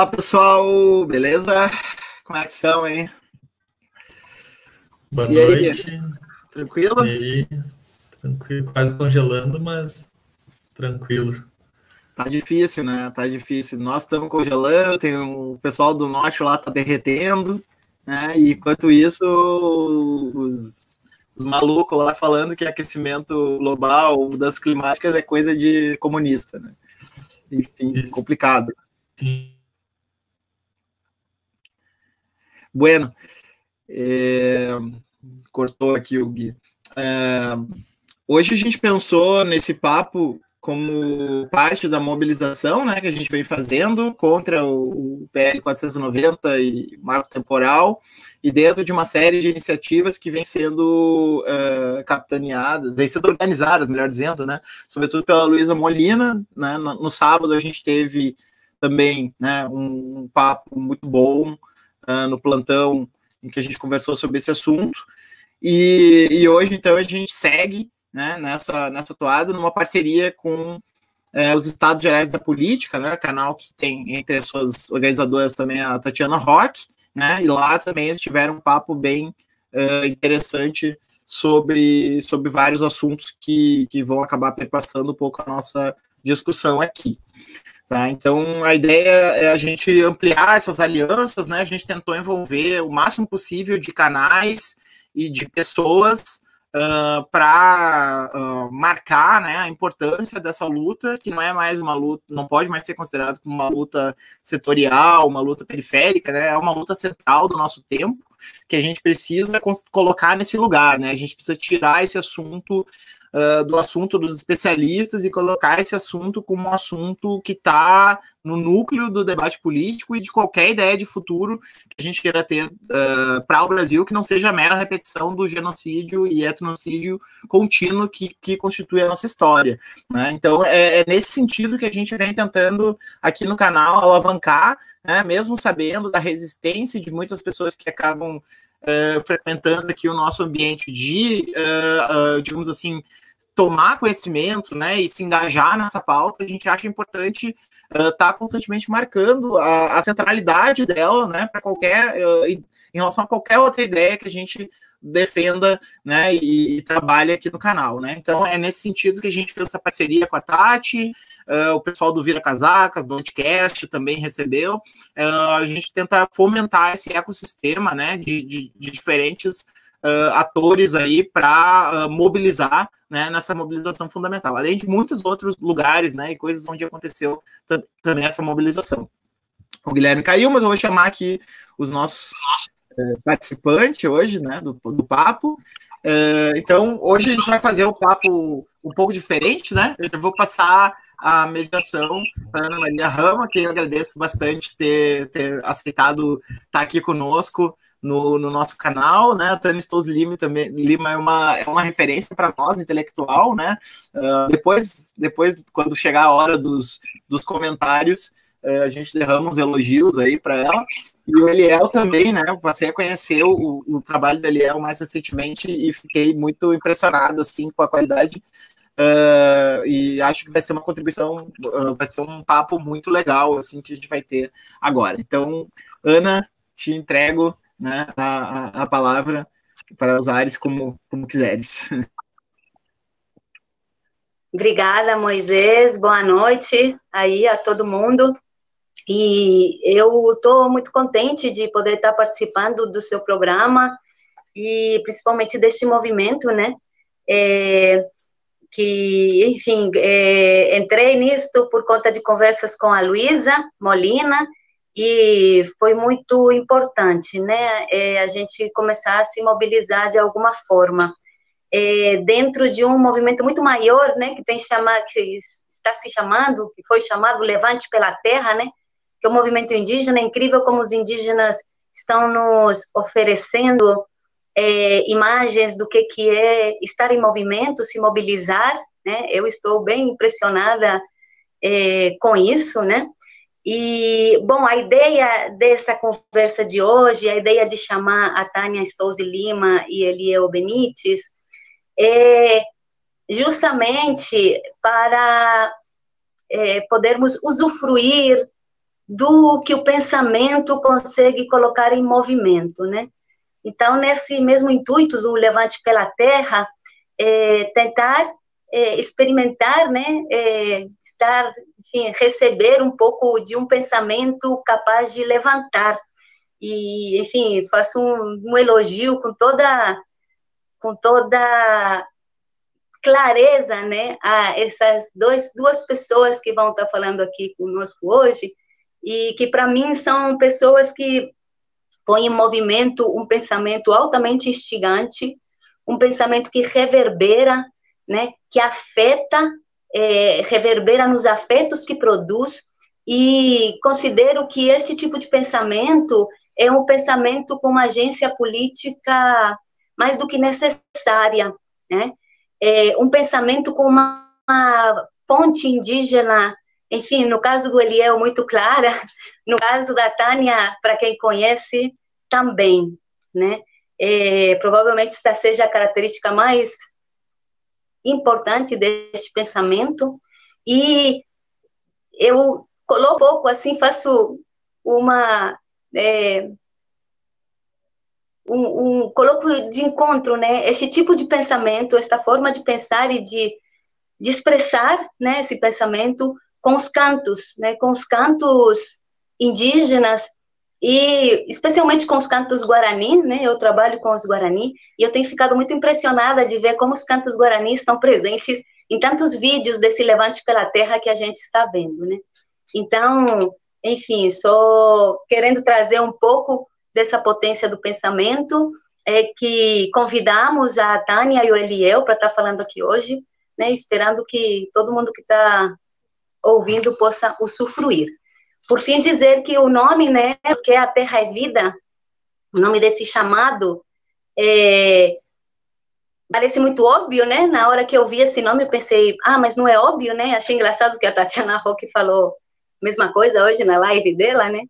Olá, pessoal, beleza? Como é que estão aí? Boa e noite. Aí, tranquilo? E aí, tranquilo, quase congelando, mas tranquilo. Tá difícil, né? Tá difícil. Nós estamos congelando, tem o pessoal do norte lá tá derretendo, né? E enquanto isso, os, os malucos lá falando que aquecimento global, mudanças climáticas é coisa de comunista, né? Enfim, isso. complicado. Sim. Bueno, é, cortou aqui o Gui. É, hoje a gente pensou nesse papo como parte da mobilização né, que a gente vem fazendo contra o, PL 490 e marco temporal, e dentro de uma série de iniciativas que vem sendo uh, capitaneadas, vem sendo organizadas, melhor dizendo, né, sobretudo pela Luísa Molina. Né, no, no, sábado a gente teve também né, um papo muito bom uh, no plantão em que a gente conversou sobre esse assunto. E, e hoje, então, a gente segue né, nessa, nessa toada, numa parceria com é, os Estados Gerais da Política, né, canal que tem entre as suas organizadoras também a Tatiana Rock, né, e lá também eles tiveram um papo bem uh, interessante sobre, sobre vários assuntos que, que vão acabar perpassando um pouco a nossa discussão aqui. Tá? Então, a ideia é a gente ampliar essas alianças, né? A gente tentou envolver o máximo possível de canais e de pessoas uh, para uh, marcar né, a importância dessa luta, que não é mais uma luta, não pode mais ser considerada como uma luta setorial, uma luta periférica, né? É uma luta central do nosso tempo que a gente precisa colocar nesse lugar, né? A gente precisa tirar esse assunto uh, do assunto dos especialistas e colocar esse assunto como um assunto que está no núcleo do debate político e de qualquer ideia de futuro que a gente queira ter uh, para o Brasil, que não seja mera repetição do genocídio e etnocídio contínuo que, que constitui a nossa história. Né? Então, é, é, nesse sentido que a gente vem tentando aqui no canal alavancar, né, mesmo sabendo da resistência de muitas pessoas que acabam uh, frequentando aqui o nosso ambiente de, uh, uh, digamos assim, tomar conhecimento, né, e se engajar nessa pauta, a gente acha importante estar tá constantemente marcando a, a, centralidade dela, né, para qualquer, em relação a qualquer outra ideia que a gente defenda né, e, e trabalhe aqui no canal. Né? Então é nesse sentido que a gente fez essa parceria com a Tati, uh, o pessoal do Vira Casacas, do Anticast também recebeu. Uh, a gente tenta fomentar esse ecossistema né, de, de, de diferentes uh, atores aí para mobilizar né, nessa mobilização fundamental, além de muitos outros lugares né, e coisas onde aconteceu também essa mobilização. O Guilherme caiu, mas eu vou chamar aqui os nossos participante hoje, né, do, do papo. É, então, hoje a gente vai fazer um papo um pouco diferente, né? Eu vou passar a mediação para Ana Maria Rama, que eu agradeço bastante ter, ter aceitado estar aqui conosco no, no nosso canal, né? A Tânia Stous Lima também Lima é uma, é uma referência para nós, intelectual, né? Uh, depois, depois, quando chegar a hora dos, dos comentários, uh, a gente derrama uns elogios aí para ela. E o Eliel também, né? Eu passei a conhecer o, o trabalho do Eliel mais recentemente e fiquei muito impressionado, assim, com a qualidade. Uh, e acho que vai ser uma contribuição, uh, vai ser um papo muito legal, assim, que a gente vai ter agora. Então, Ana, te entrego né, a, a, palavra para usares como, como quiseres. Obrigada, Moisés. Boa noite aí a todo mundo. E eu estou muito contente de poder estar participando do seu programa e principalmente deste movimento, né? É, que, enfim, é, entrei nisto por conta de conversas com a Luísa Molina e foi muito importante, né? É, a gente começar a se mobilizar de alguma forma. É, dentro de um movimento muito maior, né, que tem chamar, que está se chamando, que foi chamado Levante pela Terra, né, que o movimento indígena é incrível como os indígenas estão nos oferecendo é, imagens do que, que é estar em movimento, se mobilizar, né? Eu estou bem impressionada é, com isso, né? E, bom, a ideia dessa conversa de hoje, a ideia de chamar a Tânia Stouze Lima e Eliel Benites, é justamente para é, podermos usufruir do que o pensamento consegue colocar em movimento, né? Então, nesse mesmo intuito do Levante pela Terra, é, tentar é, experimentar, né, é, estar, enfim, receber um pouco de um pensamento capaz de levantar. E, enfim, faço um, um elogio com toda, com toda clareza, né, a essas dois, duas pessoas que vão estar falando aqui conosco hoje, e que para mim são pessoas que põem em movimento um pensamento altamente instigante, um pensamento que reverbera, né, que afeta, é, reverbera nos afetos que produz, e considero que esse tipo de pensamento é um pensamento com uma agência política mais do que necessária, né? É um pensamento com uma, uma fonte indígena enfim, no caso do Eliel, muito clara, no caso da Tânia, para quem conhece, também, né? É, provavelmente essa seja a característica mais importante deste pensamento, e eu coloco um pouco assim, faço uma. É, um, um, coloco de encontro, né, esse tipo de pensamento, esta forma de pensar e de, de expressar, né, esse pensamento com os cantos, né, com os cantos indígenas e especialmente com os cantos guarani, né? Eu trabalho com os guarani e eu tenho ficado muito impressionada de ver como os cantos guarani estão presentes em tantos vídeos desse levante pela terra que a gente está vendo, né? Então, enfim, só querendo trazer um pouco dessa potência do pensamento, é que convidamos a Tânia e o Eliel para estar falando aqui hoje, né? Esperando que todo mundo que está ouvindo possa usufruir. Por fim, dizer que o nome, né, que é a Terra é Vida, o nome desse chamado, é, parece muito óbvio, né? Na hora que eu vi esse nome, eu pensei, ah, mas não é óbvio, né? Achei engraçado que a Tatiana Roque falou a mesma coisa hoje na live dela, né?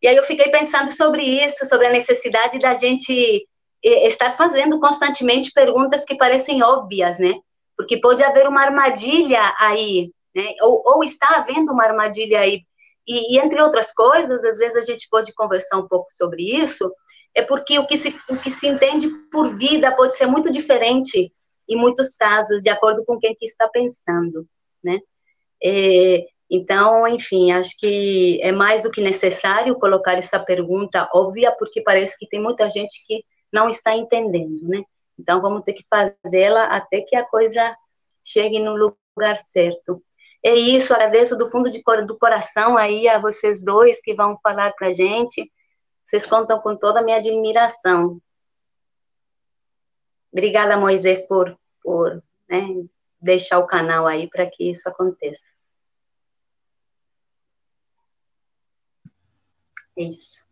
E aí eu fiquei pensando sobre isso, sobre a necessidade da gente estar fazendo constantemente perguntas que parecem óbvias, né? Porque pode haver uma armadilha aí, né? Ou, ou está havendo uma armadilha aí. E, e, entre outras coisas, às vezes a gente pode conversar um pouco sobre isso, é porque o que se, o que se entende por vida pode ser muito diferente em muitos casos, de acordo com quem que está pensando, né? É, então, enfim, acho que é mais do que necessário colocar essa pergunta óbvia, porque parece que tem muita gente que não está entendendo, né? Então, vamos ter que fazê-la até que a coisa chegue no lugar certo. É isso, agradeço do fundo de, do coração aí a vocês dois que vão falar para a gente. Vocês contam com toda a minha admiração. Obrigada, Moisés, por, por né, deixar o canal aí para que isso aconteça. É isso.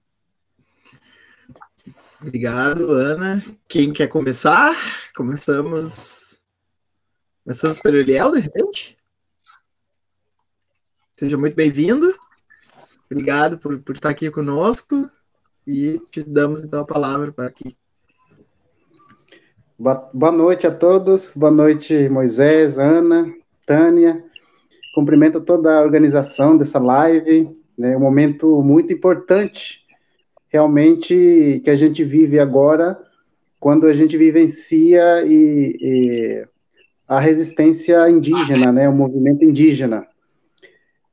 Obrigado, Ana. Quem quer começar? Começamos. Começamos pelo Eliel, de repente? Seja muito bem-vindo. Obrigado por, por estar aqui conosco e te damos então a palavra para aqui. Boa noite a todos. Boa noite, Moisés, Ana, Tânia. Cumprimento toda a organização dessa live. Né? um momento muito importante, realmente, que a gente vive agora, quando a gente vivencia e, e a resistência indígena, né? o movimento indígena.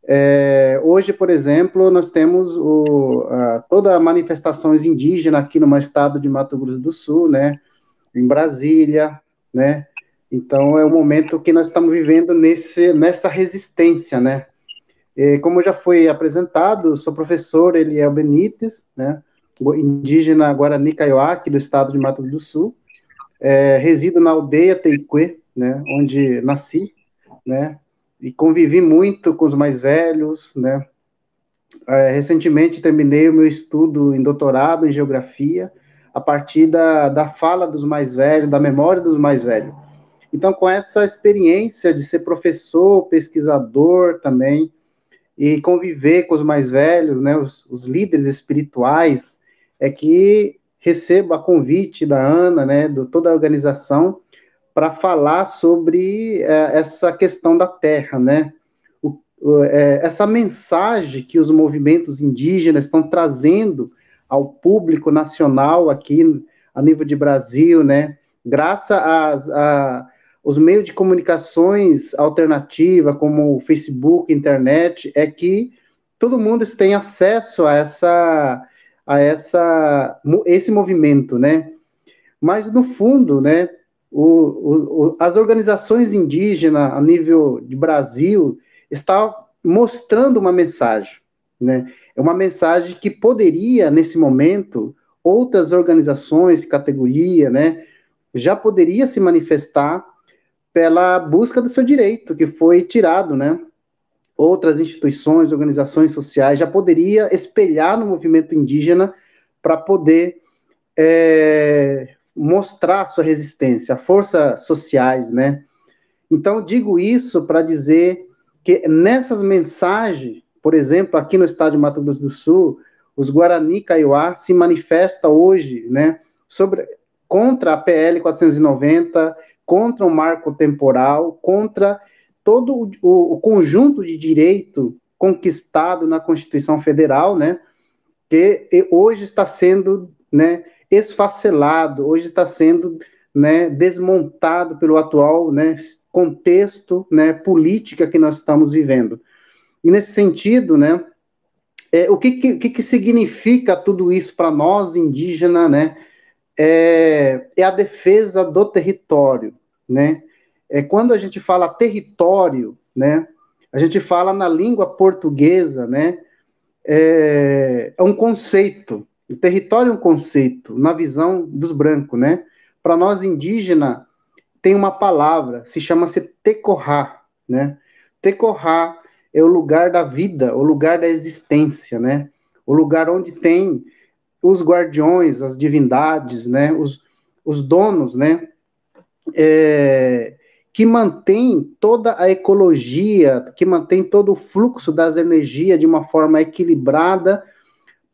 É, hoje, por exemplo, nós temos o, a, toda a manifestações indígenas aqui no estado de Mato Grosso do Sul, né, em Brasília, né, então é o momento que nós estamos vivendo nesse, nessa resistência, né, e, como já foi apresentado, sou professor Eliel Benítez, né, indígena Guarani Kaiowá, do estado de Mato Grosso do Sul, é, resido na aldeia Teique, né, onde nasci, né, e convivi muito com os mais velhos, né? É, recentemente terminei o meu estudo em doutorado em geografia a partir da, da fala dos mais velhos, da memória dos mais velhos. Então, com essa experiência de ser professor, pesquisador também, e conviver com os mais velhos, né, os, os líderes espirituais, é que recebo a convite da Ana, né, de toda a organização, para falar sobre é, essa questão da terra, né? O, é, essa mensagem que os movimentos indígenas estão trazendo ao público nacional aqui a nível de Brasil, né? Graças a, os meios de comunicações alternativa, como o Facebook, internet, é que todo mundo tem acesso a essa a essa esse movimento, né? Mas no fundo, né, o, o, as organizações indígenas a nível de Brasil estão mostrando uma mensagem, né? É uma mensagem que poderia nesse momento outras organizações, categoria, né, já poderia se manifestar pela busca do seu direito que foi tirado, né? Outras instituições, organizações sociais já poderia espelhar no movimento indígena para poder é, mostrar sua resistência, forças sociais, né? Então, digo isso para dizer que nessas mensagens, por exemplo, aqui no estado de Mato Grosso do Sul, os Guarani Kaiowá se manifesta hoje, né, sobre, contra a PL 490, contra o marco temporal, contra todo o, o, conjunto de direito conquistado na Constituição Federal, né, que hoje está sendo, né, esfacelado, hoje está sendo né, desmontado pelo atual né, contexto né, política que nós estamos vivendo. E nesse sentido, né, é, o que, que, que significa tudo isso para nós, indígenas, né? É, é, a defesa do território, né? É, quando a gente fala território, né? A gente fala na língua portuguesa, né? É, é um conceito, o território é um conceito, na visão dos brancos, né? Para nós indígenas, tem uma palavra, se chama-se tecorrá, né? Tecorrá é o lugar da vida, o lugar da existência, né? O lugar onde tem os guardiões, as divindades, né? Os, os donos, né? É, que mantém toda a ecologia, que mantém todo o fluxo das energias de uma forma equilibrada,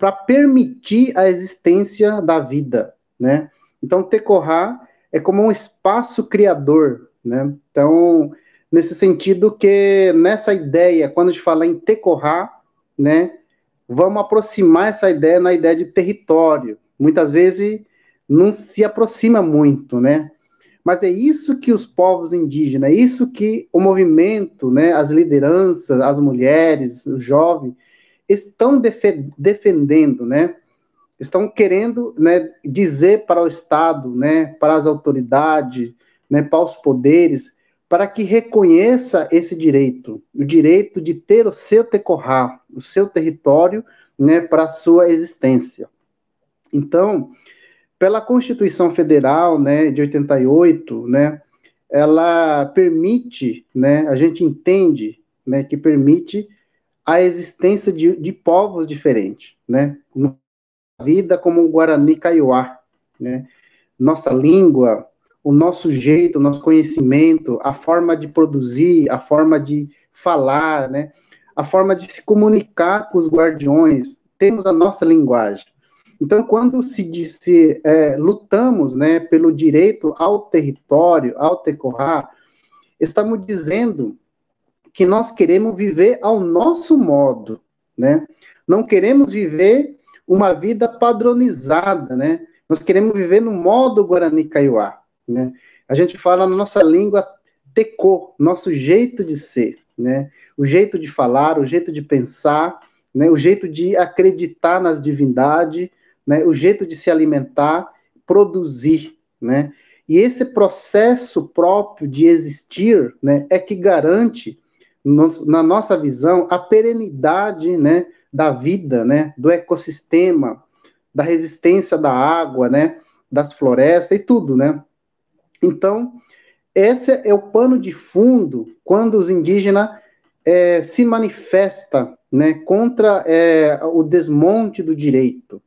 para permitir a existência da vida, né? Então, Tecorrá é como um espaço criador, né? Então, nesse sentido que nessa ideia, quando a gente fala em Tecorrá, né, vamos aproximar essa ideia na ideia de território. Muitas vezes não se aproxima muito, né? Mas é isso que os povos indígenas, é isso que o movimento, né, as lideranças, as mulheres, os jovens, estão defendendo, né? Estão querendo né, dizer para o Estado, né, para as autoridades, né, para os poderes, para que reconheça esse direito, o direito de ter o seu tecorrá, o seu território, né, para a sua existência. Então, pela Constituição Federal, né, de 88, né, ela permite, né, a gente entende, né, que permite a existência de, de povos diferentes, né? Na vida como o Guarani Kaiowá, né? Nossa língua, o nosso jeito, o nosso conhecimento, a forma de produzir, a forma de falar, né? A forma de se comunicar com os guardiões, temos a nossa linguagem. Então, quando se, disse, é, lutamos, né, pelo direito ao território, ao tecorrá, estamos dizendo que nós queremos viver ao nosso modo, né? Não queremos viver uma vida padronizada, né? Nós queremos viver no modo Guarani Kaiowá, né? A gente fala na nossa língua tecô, nosso jeito de ser, né? O jeito de falar, o jeito de pensar, né? O jeito de acreditar nas divindades, né? O jeito de se alimentar, produzir, né? E esse processo próprio de existir, né, é que garante no, na nossa visão, a perenidade né, da vida, né, do ecossistema, da resistência da água, né, das florestas e tudo, né? Então, esse é o pano de fundo quando os indígenas é, se manifestam né, contra é, o desmonte do direito,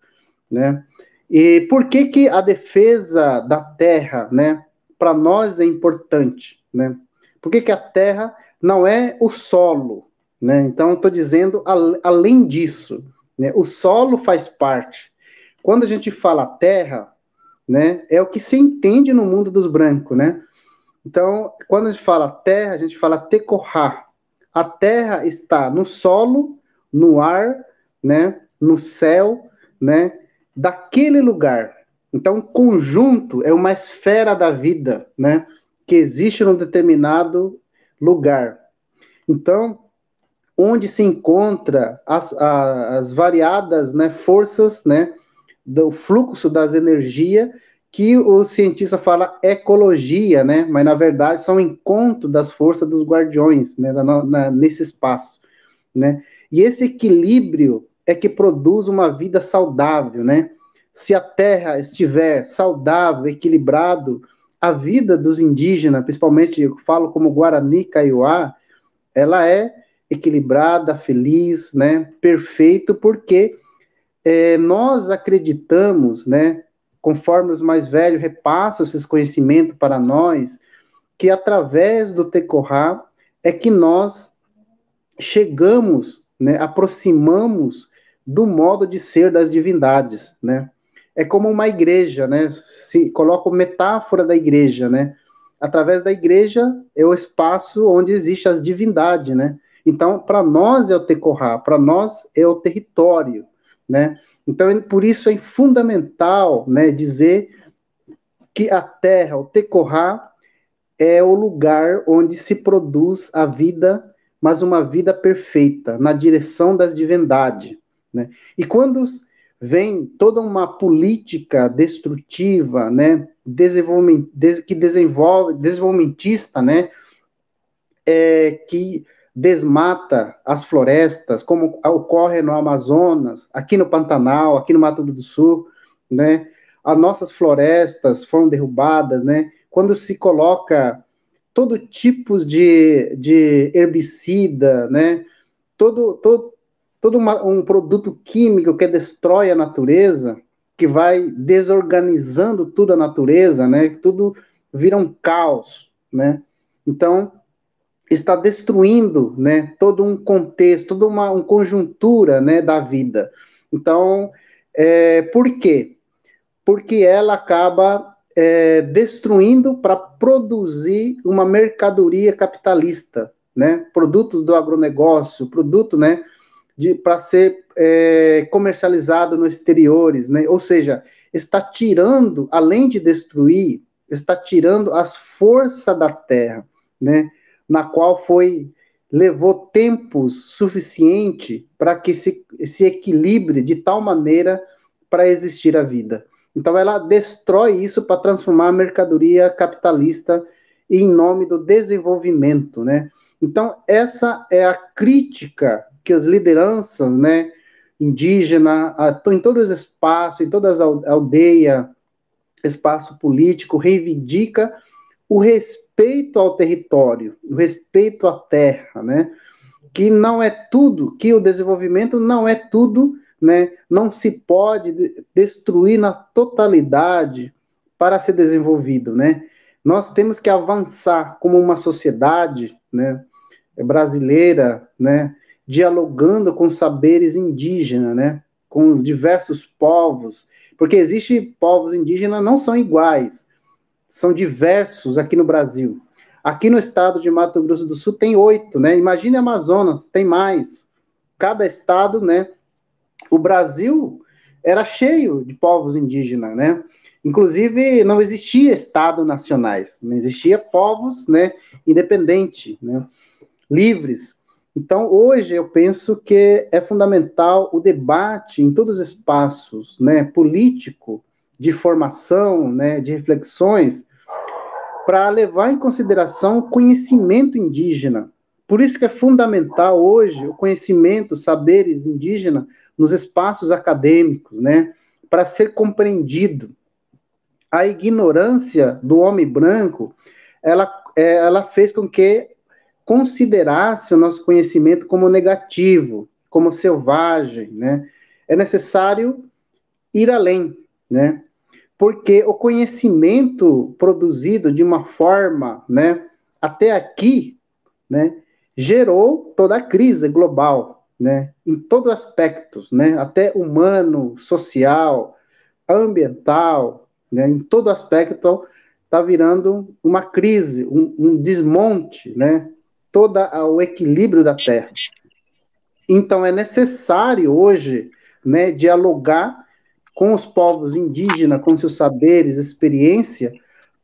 né? E por que que a defesa da terra, né, para nós é importante, né? Por que que a terra não é o solo, né? Então, estou dizendo além disso, né? O solo faz parte. Quando a gente fala terra, né? É o que se entende no mundo dos brancos, né? Então, quando a gente fala terra, a gente fala tecorrá. A terra está no solo, no ar, né, no céu, né, daquele lugar. Então, conjunto é uma esfera da vida, né, que existe num determinado lugar. Então, onde se encontra as, as variadas né, forças né, do fluxo das energias que o cientista fala ecologia, né? Mas na verdade são encontro das forças dos guardiões, né? Na, na, nesse espaço, né? E esse equilíbrio é que produz uma vida saudável, né? Se a Terra estiver saudável, equilibrado, a vida dos indígenas, principalmente eu falo como Guarani, Kaiowá, ela é equilibrada, feliz, né? Perfeito, porque é, nós acreditamos, né? Conforme os mais velhos repassam esses conhecimentos para nós, que através do Tecorá é que nós chegamos, né? Aproximamos do modo de ser das divindades, né? É como uma igreja, né? Se coloca metáfora da igreja, né? Através da igreja é o espaço onde existe as divindades, né? Então, para nós é o Tecorá, para nós é o território, né? Então, por isso é fundamental né, dizer que a terra, o Tecorá, é o lugar onde se produz a vida, mas uma vida perfeita, na direção das divindades. Né? E quando vem toda uma política destrutiva, né, desenvolvimento, que desenvolve, desenvolvimentista, né, é, que desmata as florestas, como ocorre no Amazonas, aqui no Pantanal, aqui no Mato Grosso do Sul, né? As nossas florestas foram derrubadas, né? Quando se coloca todo tipo de, de herbicida, né? Todo, todo, todo uma, um produto químico que destrói a natureza, que vai desorganizando tudo a natureza, né? Tudo vira um caos, né? Então, está destruindo, né, todo um contexto, toda uma, uma conjuntura, né, da vida. Então, é, por quê? Porque ela acaba é, destruindo para produzir uma mercadoria capitalista, né, produtos do agronegócio, produto, né, para ser é, comercializado nos exteriores, né, ou seja, está tirando, além de destruir, está tirando as forças da terra, né, na qual foi levou tempo suficiente para que se, se equilibre de tal maneira para existir a vida. Então ela destrói isso para transformar a mercadoria capitalista em nome do desenvolvimento, né? Então essa é a crítica que as lideranças, né, indígena, em todos os espaços, em todas as aldeias, espaço político, reivindica o respeito ao território, o respeito à terra, né? Que não é tudo, que o desenvolvimento não é tudo, né? Não se pode destruir na totalidade para ser desenvolvido, né? Nós temos que avançar como uma sociedade, né? Brasileira, né? Dialogando com saberes indígenas, né? Com os diversos povos, porque existem povos indígenas não são iguais, são diversos aqui no Brasil. Aqui no estado de Mato Grosso do Sul tem oito, né? Imagine Amazonas, tem mais. Cada estado, né? O Brasil era cheio de povos indígenas, né? Inclusive, não existia estado nacionais, não existia povos, né? Independentes, né? Livres. Então, hoje eu penso que é fundamental o debate em todos os espaços, né? Político, de formação, né? De reflexões para levar em consideração o conhecimento indígena. Por isso que é fundamental hoje o conhecimento, saberes indígenas nos espaços acadêmicos, né, para ser compreendido. A ignorância do homem branco, ela, é, ela fez com que considerasse o nosso conhecimento como negativo, como selvagem, né? É necessário ir além, né? porque o conhecimento produzido de uma forma, né, até aqui, né, gerou toda a crise global, né, em todos os aspectos, né, até humano, social, ambiental, né, em todo aspecto está virando uma crise, um, um desmonte, né, todo o equilíbrio da Terra. Então é necessário hoje, né, dialogar com os povos indígenas, com seus saberes, experiência,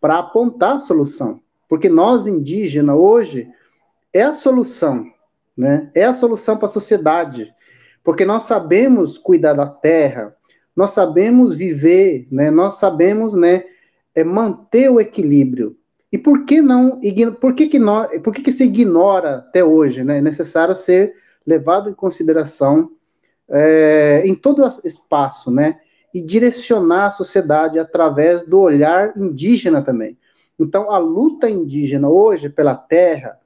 para apontar a solução. Porque nós indígenas hoje é a solução, né? É a solução para a sociedade, porque nós sabemos cuidar da terra, nós sabemos viver, né? Nós sabemos, né, é manter o equilíbrio. E por que não, por que que por que que se ignora até hoje, né? É necessário ser levado em consideração é, em todo espaço, né? E direcionar a sociedade através do olhar indígena também. Então, a luta indígena hoje pela terra,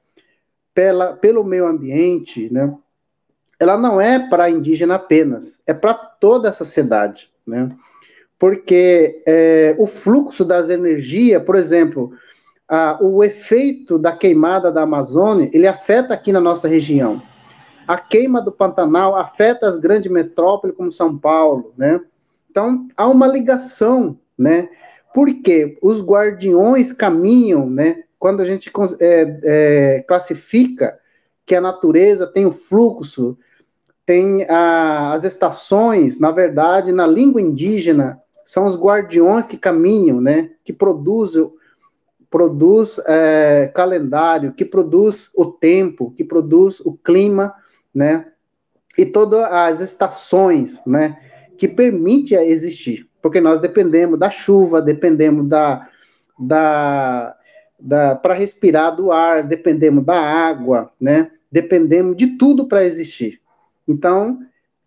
pela, pelo meio ambiente, né? Ela não é para indígena apenas, é para toda a sociedade, né? Porque é, o fluxo das energias, por exemplo, a, o efeito da queimada da Amazônia, ele afeta aqui na nossa região. A queima do Pantanal afeta as grandes metrópoles como São Paulo, né? Então, há uma ligação, né? Porque os guardiões caminham, né? Quando a gente é, é, classifica que a natureza tem o fluxo, tem a, as estações, na verdade, na língua indígena, são os guardiões que caminham, né? Que produzem produz é, calendário, que produz o tempo, que produz o clima, né? E todas as estações, né? Que permite existir, porque nós dependemos da chuva, dependemos da, da, da para respirar do ar, dependemos da água, né? Dependemos de tudo para existir. Então,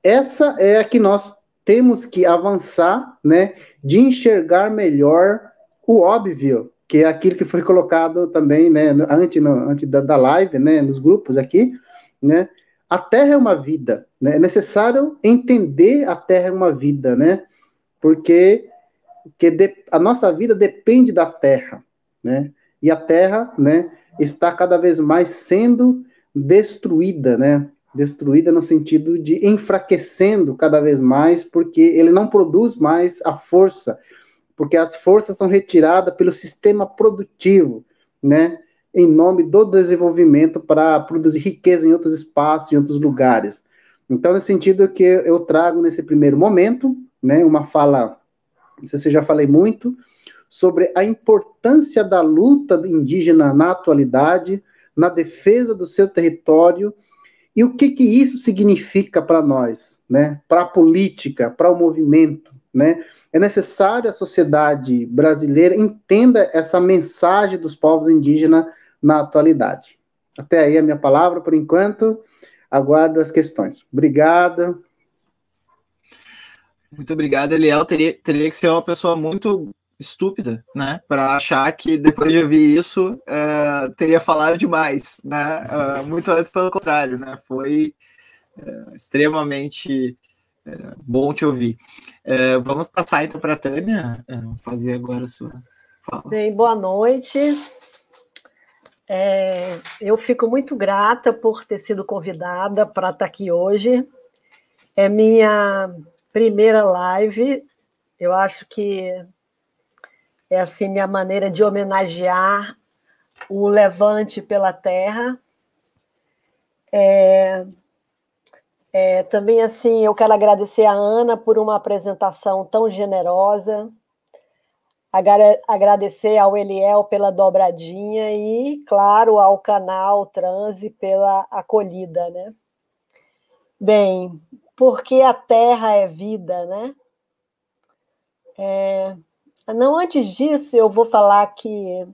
essa é a que nós temos que avançar, né? De enxergar melhor o óbvio, que é aquilo que foi colocado também, né, antes, antes da, da live, né, nos grupos aqui, né, a Terra é uma vida, né, é necessário entender a Terra é uma vida, né, porque, porque de, a nossa vida depende da Terra, né, e a Terra, né, está cada vez mais sendo destruída, né, destruída no sentido de enfraquecendo cada vez mais, porque ele não produz mais a força, porque as forças são retiradas pelo sistema produtivo, né, em nome do desenvolvimento para produzir riqueza em outros espaços, em outros lugares. Então, nesse sentido que eu trago nesse primeiro momento, né, uma fala, não sei se eu já falei muito, sobre a importância da luta indígena na atualidade, na defesa do seu território, e o que, que isso significa para nós, né, para a política, para o movimento, né, é necessário a sociedade brasileira entenda essa mensagem dos povos indígenas na atualidade. Até aí a minha palavra por enquanto. Aguardo as questões. Obrigado. Muito obrigado, Eliel. Teria, teria que ser uma pessoa muito estúpida, né, para achar que depois de ouvir isso é, teria falado demais, né? É, muito antes pelo contrário, né? Foi é, extremamente bom te ouvir. É, vamos passar então para a Tânia é, fazer agora a sua fala. Bem, boa noite. É, eu fico muito grata por ter sido convidada para estar aqui hoje. É minha primeira live. Eu acho que é assim minha maneira de homenagear o levante pela terra. É, é, também, assim, eu quero agradecer a Ana por uma apresentação tão generosa, agradecer ao Eliel pela dobradinha e, claro, ao canal Transe pela acolhida, né? Bem, porque a Terra é vida, né? É, não, antes disso, eu vou falar que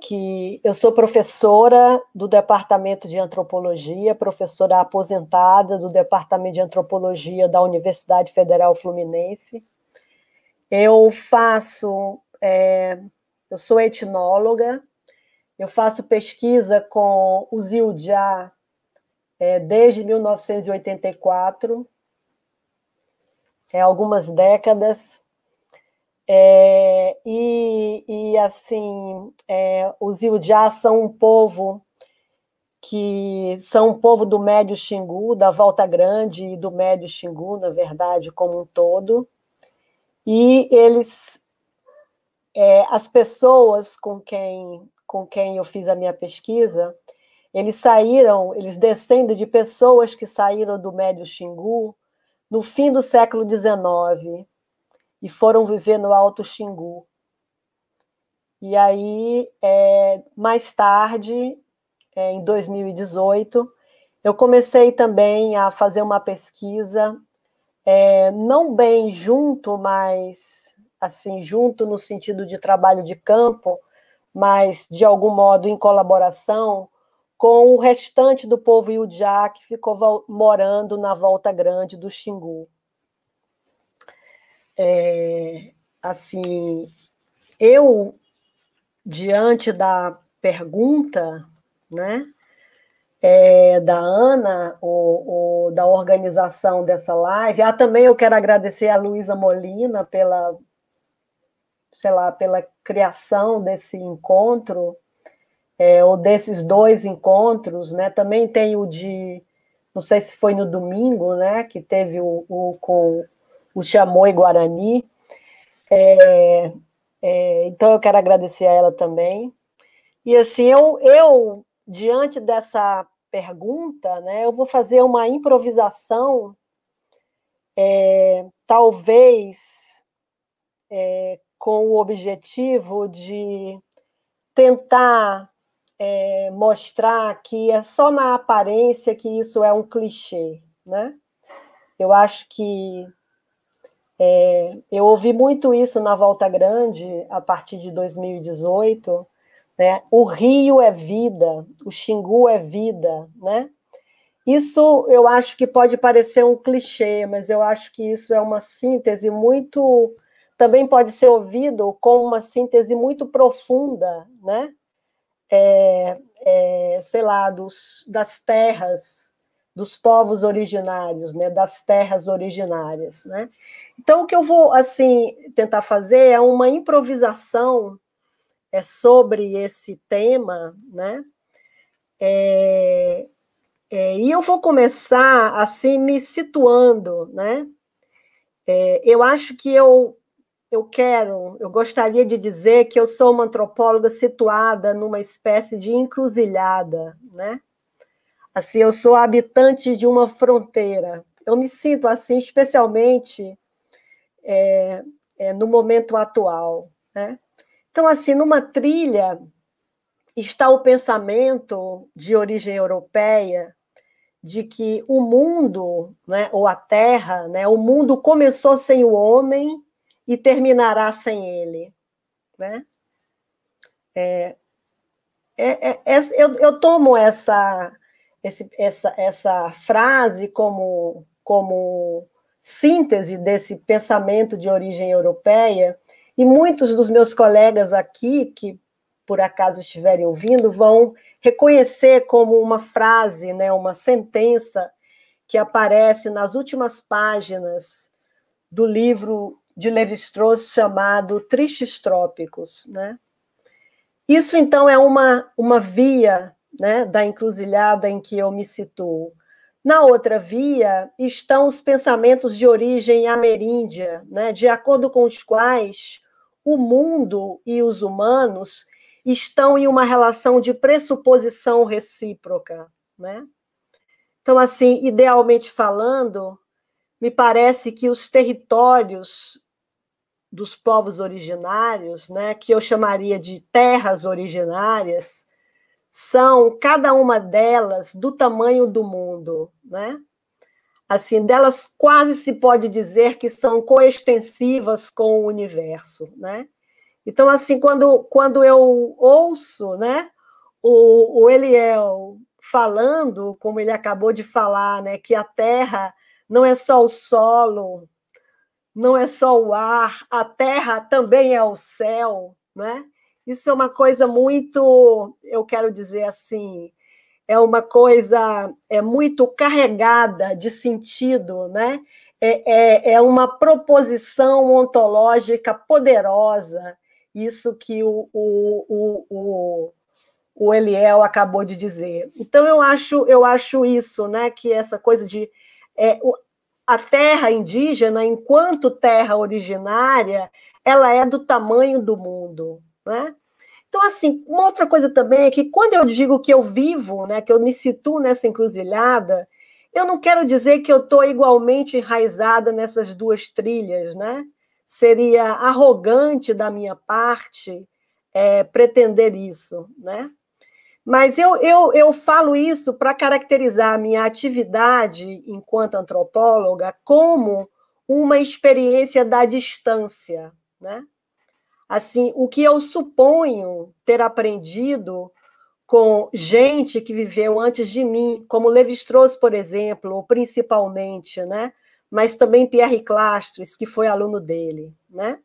que eu sou professora do Departamento de Antropologia, professora aposentada do Departamento de Antropologia da Universidade Federal Fluminense. Eu faço, é, eu sou etnóloga, eu faço pesquisa com o Ziljá é, desde 1984, é, algumas décadas. É, e, e, assim, é, os Iujá são um povo que são um povo do Médio Xingu, da Volta Grande e do Médio Xingu, na verdade, como um todo. E eles, é, as pessoas com quem, com quem eu fiz a minha pesquisa, Eles saíram, eles descendem de pessoas que saíram do Médio Xingu no fim do século XIX e foram viver no Alto Xingu. E aí, é, mais tarde, é, em 2018, eu comecei também a fazer uma pesquisa, é, não bem junto, mas assim, junto no sentido de trabalho de campo, mas de algum modo em colaboração com o restante do povo Iujá que ficou morando na Volta Grande do Xingu. É, assim, eu, diante da pergunta, né, é, da Ana, ou, da organização dessa live. Ah, também eu quero agradecer a Luísa Molina pela, sei lá, pela criação desse encontro, é, ou desses dois encontros, né? Também tem o de, não sei se foi no domingo, né? Que teve o, o com o Chamou Guarani. É, é, então eu quero agradecer a ela também. E assim, eu, eu diante dessa pergunta, né, eu vou fazer uma improvisação, é, talvez é, com o objetivo de tentar é, mostrar que é só na aparência que isso é um clichê, né? Eu acho que é, eu ouvi muito isso na Volta Grande a partir de 2018, né? O rio é vida, o Xingu é vida, né? Isso eu acho que pode parecer um clichê, mas eu acho que isso é uma síntese muito. Também pode ser ouvido como uma síntese muito profunda, né? É, é, sei lá, dos, das terras, dos povos originários, né? Das terras originárias, né? Então, o que eu vou assim tentar fazer é uma improvisação é sobre esse tema, né? É, é, e eu vou começar assim me situando, né? É, eu acho que eu eu quero, eu gostaria de dizer que eu sou uma antropóloga situada numa espécie de encruzilhada, né? Assim, eu sou habitante de uma fronteira. Eu me sinto assim, especialmente é, é, no momento atual, né? Então, assim, numa trilha está o pensamento de origem europeia de que o mundo, né, ou a Terra, né, o mundo começou sem o homem e terminará sem ele, né? É, é, é, é eu, eu, tomo essa, esse, essa, essa frase como, como síntese desse pensamento de origem europeia, e muitos dos meus colegas aqui, que por acaso estiverem ouvindo, vão reconhecer como uma frase, né, uma sentença que aparece nas últimas páginas do livro de Levi-Strauss chamado Tristes Trópicos, né? Isso então é uma uma via, né, da encruzilhada em que eu me situo. Na outra via estão os pensamentos de origem ameríndia, né, de acordo com os quais o mundo e os humanos estão em uma relação de pressuposição recíproca, né? Então, assim, idealmente falando, me parece que os territórios dos povos originários, né, que eu chamaria de terras originárias, são cada uma delas do tamanho do mundo, né? assim, delas quase se pode dizer que são coextensivas com o universo, né? Então, assim, quando, quando eu ouço, né, o, o Eliel falando, como ele acabou de falar, né, que a Terra não é só o solo, não é só o ar, a Terra também é o céu, né? Isso é uma coisa muito, eu quero dizer assim, é uma coisa é muito carregada de sentido, né? É, é, é uma proposição ontológica poderosa, isso que o, o, o, o, Eliel acabou de dizer. Então, eu acho, eu acho isso, né? Que essa coisa de é, a terra indígena, enquanto terra originária, ela é do tamanho do mundo, né? Então, assim, uma outra coisa também é que quando eu digo que eu vivo, né, que eu me situo nessa encruzilhada, eu não quero dizer que eu estou igualmente enraizada nessas duas trilhas, né? Seria arrogante da minha parte é, pretender isso, né? Mas eu, eu, eu falo isso para caracterizar a minha atividade enquanto antropóloga como uma experiência da distância, né? Assim, o que eu suponho ter aprendido com gente que viveu antes de mim, como Levi-Strauss, por exemplo, principalmente, né? Mas também Pierre Clastres, que foi aluno dele, né?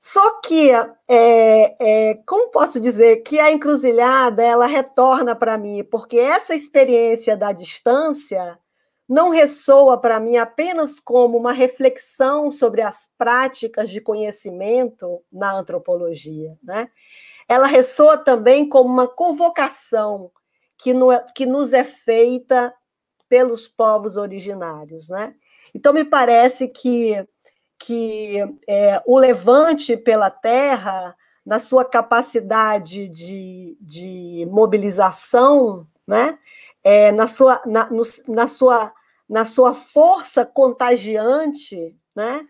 Só que, é, é, como posso dizer, que a encruzilhada ela retorna para mim, porque essa experiência da distância não ressoa para mim apenas como uma reflexão sobre as práticas de conhecimento na antropologia, né? Ela ressoa também como uma convocação que, no, que nos é feita pelos povos originários, né? Então me parece que que é, o levante pela terra, na sua capacidade de, de mobilização, né? É, na, sua, na, no, na, sua, na sua força contagiante, né?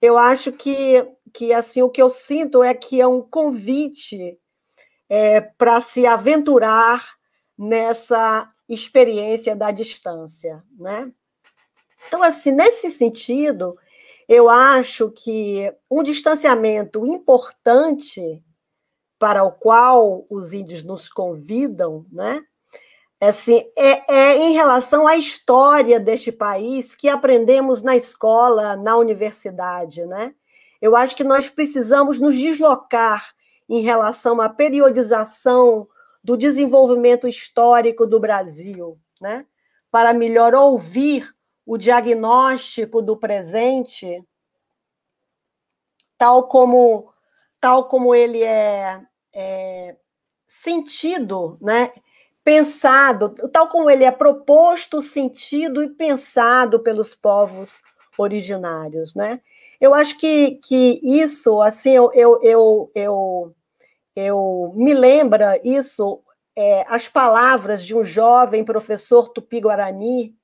eu acho que, que assim o que eu sinto é que é um convite é, para se aventurar nessa experiência da distância, né? Então, assim, nesse sentido, eu acho que um distanciamento importante para o qual os índios nos convidam, né? Assim, é, é em relação à história deste país que aprendemos na escola, na universidade, né? Eu acho que nós precisamos nos deslocar em relação à periodização do desenvolvimento histórico do Brasil, né? Para melhor ouvir o diagnóstico do presente, tal como tal como ele é, é sentido, né? Pensado, tal como ele é proposto, sentido e pensado pelos povos originários, né? Eu acho que, que isso, assim, eu, eu, eu, eu, eu me lembra isso, é, as palavras de um jovem professor tupi-guarani,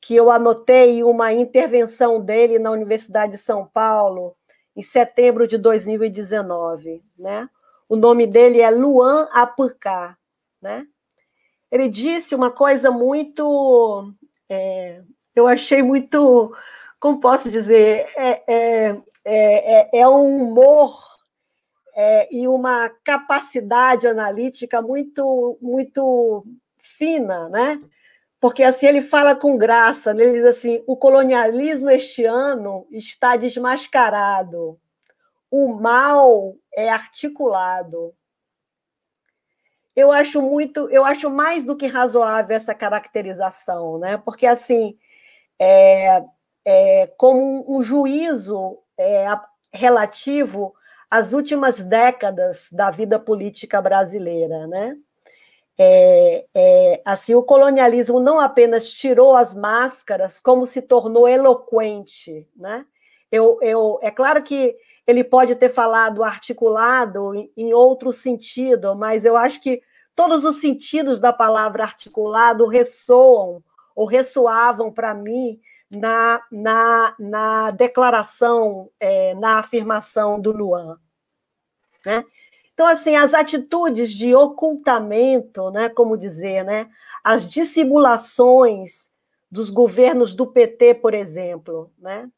que eu anotei uma intervenção dele na Universidade de São Paulo, em setembro de 2019, né? O nome dele é Luan Apurká, né? Ele disse uma coisa muito, é, eu achei muito, como posso dizer, é, é, é, é um humor é, e uma capacidade analítica muito, muito fina, né? porque assim ele fala com graça, né? ele diz assim: o colonialismo este ano está desmascarado, o mal é articulado. Eu acho muito, eu acho mais do que razoável essa caracterização, né? Porque assim é, é como um juízo é, relativo às últimas décadas da vida política brasileira, né? É, é, assim, o colonialismo não apenas tirou as máscaras, como se tornou eloquente, né? Eu, eu, é claro que ele pode ter falado articulado em, outro sentido, mas eu acho que todos os sentidos da palavra articulado ressoam ou ressoavam para mim na, na, na declaração, é, na afirmação do Luan. Né? Então, assim, as atitudes de ocultamento, né, como dizer, né, as dissimulações dos governos do PT, por exemplo, né,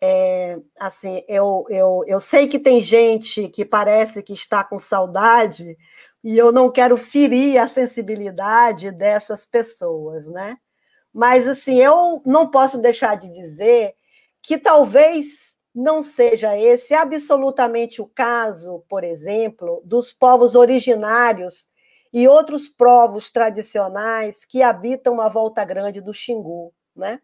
é, assim, eu, eu, eu sei que tem gente que parece que está com saudade e eu não quero ferir a sensibilidade dessas pessoas, né? Mas, assim, eu não posso deixar de dizer que talvez não seja esse absolutamente o caso, por exemplo, dos povos originários e outros povos tradicionais que habitam a Volta Grande do Xingu, né?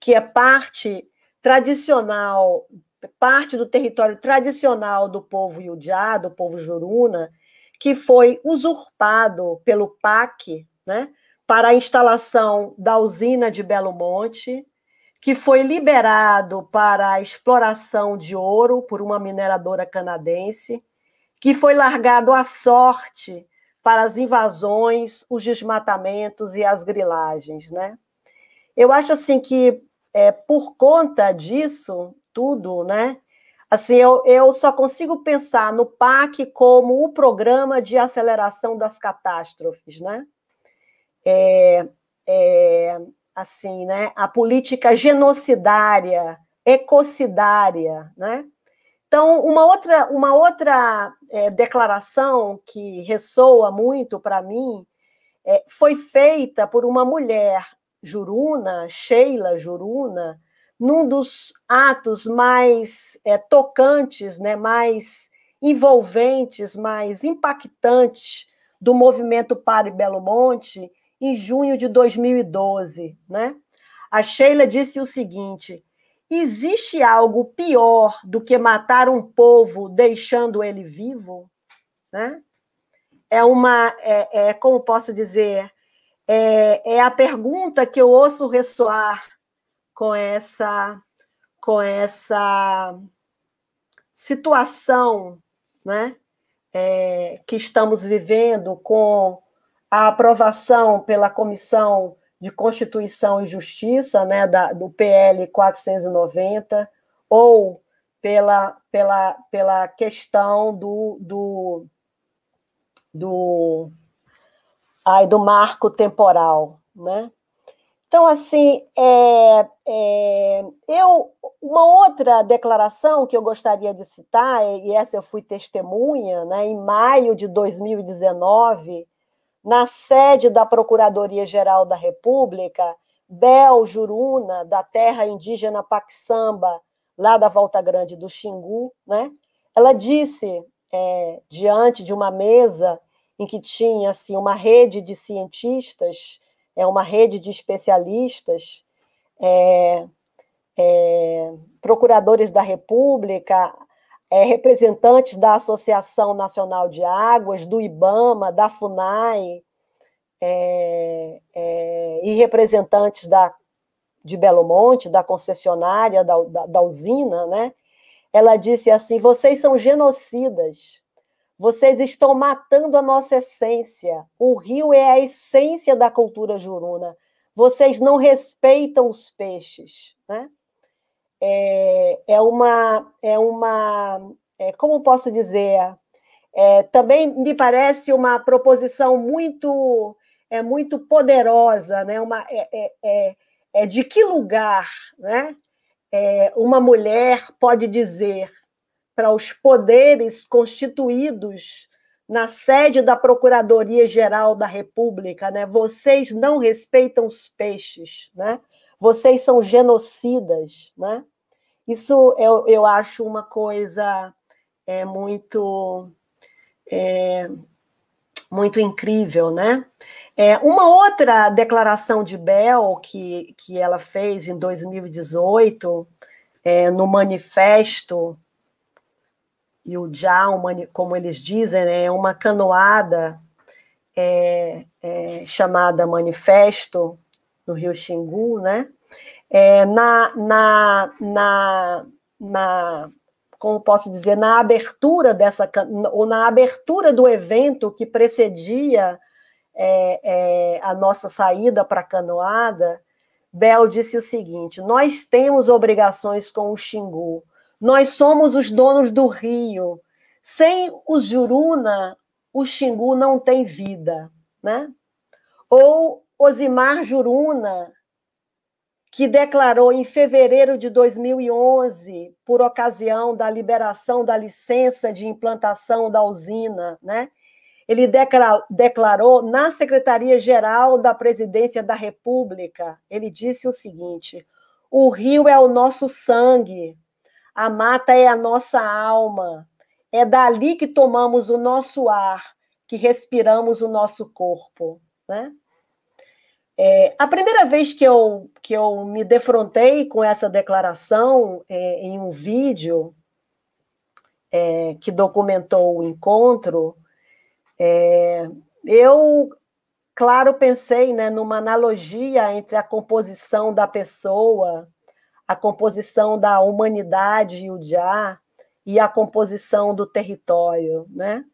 que é parte tradicional, parte do território tradicional do povo Yudiá, do povo Juruna, que foi usurpado pelo PAC, né? para a instalação da usina de Belo Monte, que foi liberado para a exploração de ouro por uma mineradora canadense, que foi largado à sorte para as invasões, os desmatamentos e as grilagens, né? Eu acho assim que é, por conta disso tudo, né? Assim, eu, eu só consigo pensar no PAC como o programa de aceleração das catástrofes, né? É, é, assim, né? A política genocidária, ecocidária, né? Então, uma outra, uma outra é, declaração que ressoa muito para mim é, foi feita por uma mulher juruna, Sheila Juruna, num dos atos mais é, tocantes, né, mais envolventes, mais impactantes do movimento Pare Belo Monte, em junho de 2012. Né? A Sheila disse o seguinte: existe algo pior do que matar um povo deixando ele vivo? Né? É uma, é, é como posso dizer, é, é a pergunta que eu ouço ressoar com essa com essa situação né, é, que estamos vivendo com a aprovação pela Comissão de Constituição e Justiça, né, da, do PL 490, ou pela, pela, pela questão do, do, do, ai, do marco temporal, né? Então, assim, é, é, eu, uma outra declaração que eu gostaria de citar, e essa eu fui testemunha, né, em maio de 2019, na sede da Procuradoria-Geral da República, Bel Juruna, da terra indígena Paxamba, lá da Volta Grande do Xingu, né, ela disse, é, diante de uma mesa em que tinha assim, uma rede de cientistas, é uma rede de especialistas, é, é, procuradores da República, é, representantes da Associação Nacional de Águas, do IBAMA, da FUNAI, é, é, e representantes da, de Belo Monte, da concessionária, da, da, da usina, né? ela disse assim: vocês são genocidas, vocês estão matando a nossa essência. O rio é a essência da cultura juruna. Vocês não respeitam os peixes, né? É, é uma, é uma, é, como posso dizer? É, também me parece uma proposição muito, é muito poderosa, né? Uma, é, é, é, é de que lugar, né? É, uma mulher pode dizer para os poderes constituídos na sede da Procuradoria-Geral da República, né? Vocês não respeitam os peixes, né? Vocês são genocidas, né? Isso eu, eu acho uma coisa é, muito é, muito incrível, né? É, uma outra declaração de Bell que, que ela fez em 2018 é, no manifesto e o já, como eles dizem, né, é uma canoada é, é, chamada Manifesto no Rio Xingu, né? É, na, na, na, na, como posso dizer, na abertura dessa, ou na abertura do evento que precedia é, é, a nossa saída para a canoada, Bel disse o seguinte: nós temos obrigações com o Xingu, nós somos os donos do rio. Sem os Juruna, o Xingu não tem vida, né? Ou Osimar Juruna, que declarou em fevereiro de 2011, por ocasião da liberação da licença de implantação da usina, né? Ele declarou na Secretaria-Geral da Presidência da República, ele disse o seguinte: o rio é o nosso sangue, a mata é a nossa alma. É dali que tomamos o nosso ar, que respiramos o nosso corpo. Né? É, a primeira vez que eu, que eu me defrontei com essa declaração é, em um vídeo é, que documentou o encontro, é, eu, claro, pensei né, numa analogia entre a composição da pessoa a composição da humanidade e o já, e a composição do território, né?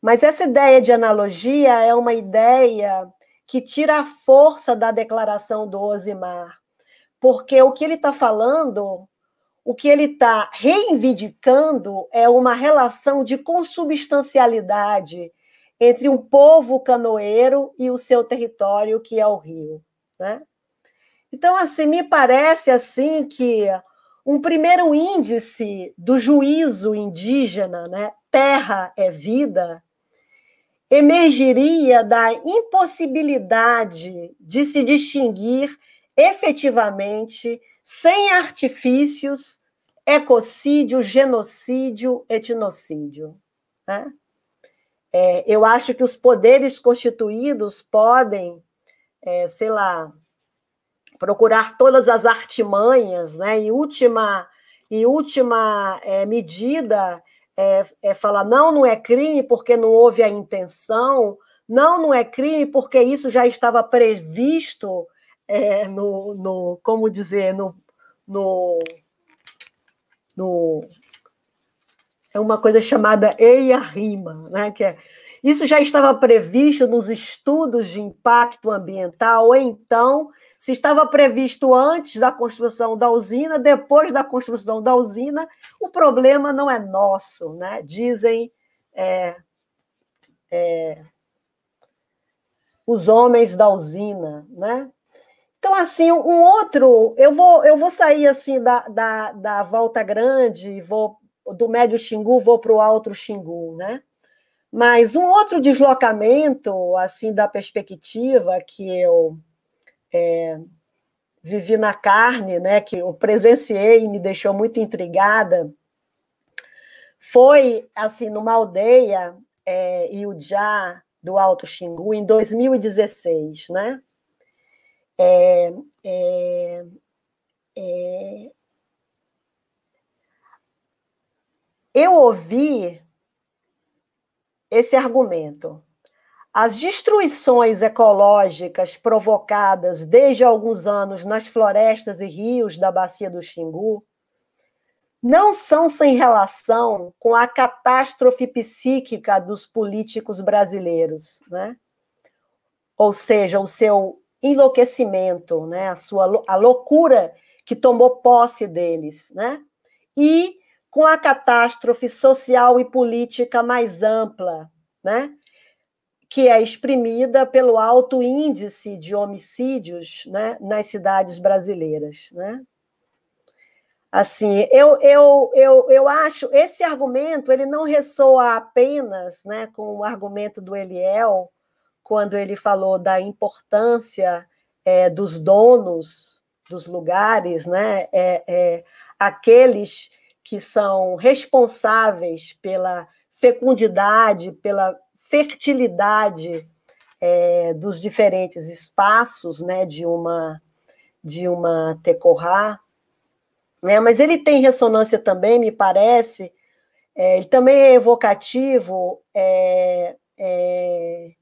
Mas essa ideia de analogia é uma ideia que tira a força da declaração do Osimar, porque o que ele está falando, o que ele está reivindicando é uma relação de consubstancialidade entre um povo canoeiro e o seu território, que é o rio. Né? Então, assim, me parece assim que um primeiro índice do juízo indígena, né, terra é vida, emergiria da impossibilidade de se distinguir efetivamente, sem artifícios, ecocídio, genocídio, etnocídio. Né? É, eu acho que os poderes constituídos podem, é, sei lá, procurar todas as artimanhas, né? E última, e última é, medida é, é falar não, não é crime porque não houve a intenção, não, não é crime porque isso já estava previsto é, no, no, como dizer, no, no, no é uma coisa chamada eia rima, né? Que é, isso já estava previsto nos estudos de impacto ambiental, ou então, se estava previsto antes da construção da usina, depois da construção da usina, o problema não é nosso, né? Dizem é, é, os homens da usina, né? Então, assim, um outro, eu vou, eu vou sair assim da, da, da volta grande, vou do médio Xingu, vou para o alto Xingu, né? Mas um outro deslocamento, assim, da perspectiva que eu é, vivi na carne, né, que eu presenciei e me deixou muito intrigada, foi, assim, numa aldeia, é, Iujá, do Alto Xingu, em 2016, né? É, é, é, eu ouvi esse argumento. As destruições ecológicas provocadas desde alguns anos nas florestas e rios da bacia do Xingu não são sem relação com a catástrofe psíquica dos políticos brasileiros, né? Ou seja, o seu enlouquecimento, né? a sua a loucura que tomou posse deles, né? E com a catástrofe social e política mais ampla, né? Que é exprimida pelo alto índice de homicídios, né, nas cidades brasileiras, né? Assim, eu, eu, eu, eu acho esse argumento ele não ressoa apenas, né, com o argumento do Eliel quando ele falou da importância é, dos donos dos lugares, né? É, é, aqueles que são responsáveis pela fecundidade, pela fertilidade é, dos diferentes espaços, né? De uma de uma tecorrá, né? Mas ele tem ressonância também, me parece. É, ele também é evocativo é, é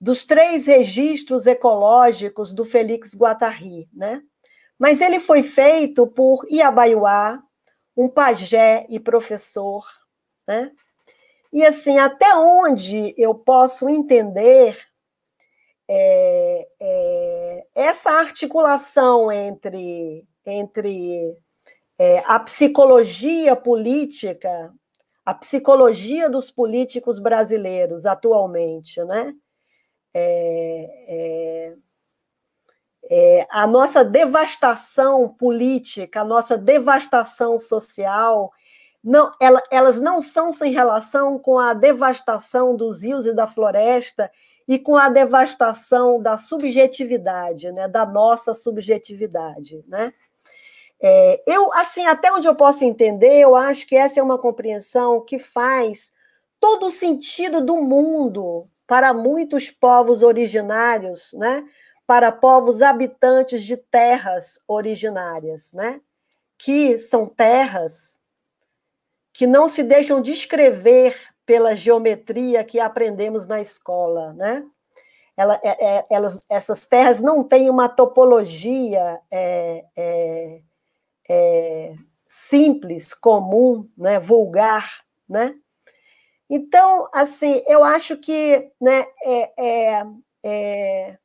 dos três registros ecológicos do Félix Guattari, né? Mas ele foi feito por Iabaiuá, um pajé e professor, né? E assim, até onde eu posso entender é, é, essa articulação entre, entre é, a psicologia política, a psicologia dos políticos brasileiros atualmente, né? é, é, é, a nossa devastação política, a nossa devastação social, não, ela, elas não são sem relação com a devastação dos rios e da floresta e com a devastação da subjetividade, né, da nossa subjetividade, né? É, eu, assim, até onde eu posso entender, eu acho que essa é uma compreensão que faz todo o sentido do mundo para muitos povos originários, né? Para povos habitantes de terras originárias, né? que são terras que não se deixam descrever pela geometria que aprendemos na escola. Né? Ela, é, é, elas, essas terras não têm uma topologia é, é, é simples, comum, né, vulgar, né? Então, assim, eu acho que né, é,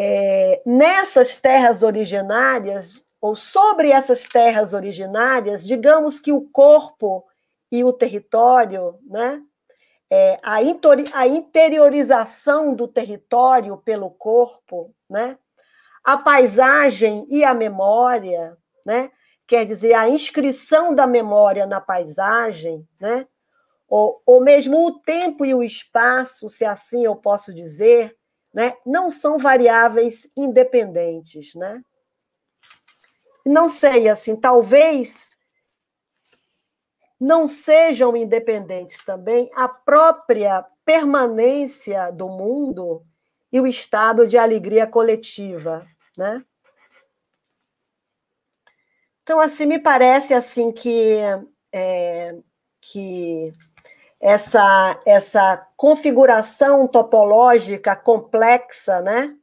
é, nessas terras originárias, ou sobre essas terras originárias, digamos que o corpo e o território, né, é, a, a interiorização do território pelo corpo, né, a paisagem e a memória, né, quer dizer, a inscrição da memória na paisagem, né, ou, ou mesmo o tempo e o espaço, se assim eu posso dizer, né, não são variáveis independentes, né? Não sei, assim, talvez não sejam independentes também a própria permanência do mundo e o estado de alegria coletiva, né? Então, assim, me parece assim que, é, que essa, essa configuração topológica complexa, né?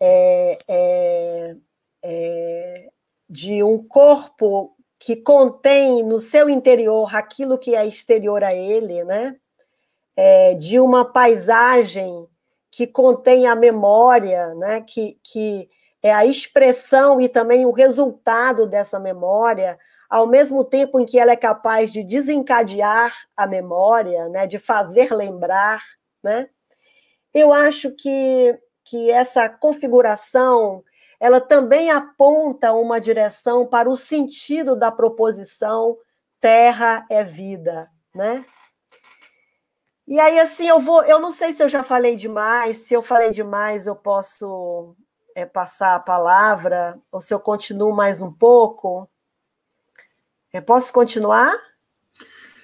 É, é, é, de um corpo que contém no seu interior aquilo que é exterior a ele, né? É, de uma paisagem que contém a memória, né? Que, que é a expressão e também o resultado dessa memória, ao mesmo tempo em que ela é capaz de desencadear a memória, né, de fazer lembrar, né? Eu acho que, que essa configuração ela também aponta uma direção para o sentido da proposição terra é vida, né? E aí assim eu vou, eu não sei se eu já falei demais, se eu falei demais eu posso é, passar a palavra ou se eu continuo mais um pouco. Eu posso continuar?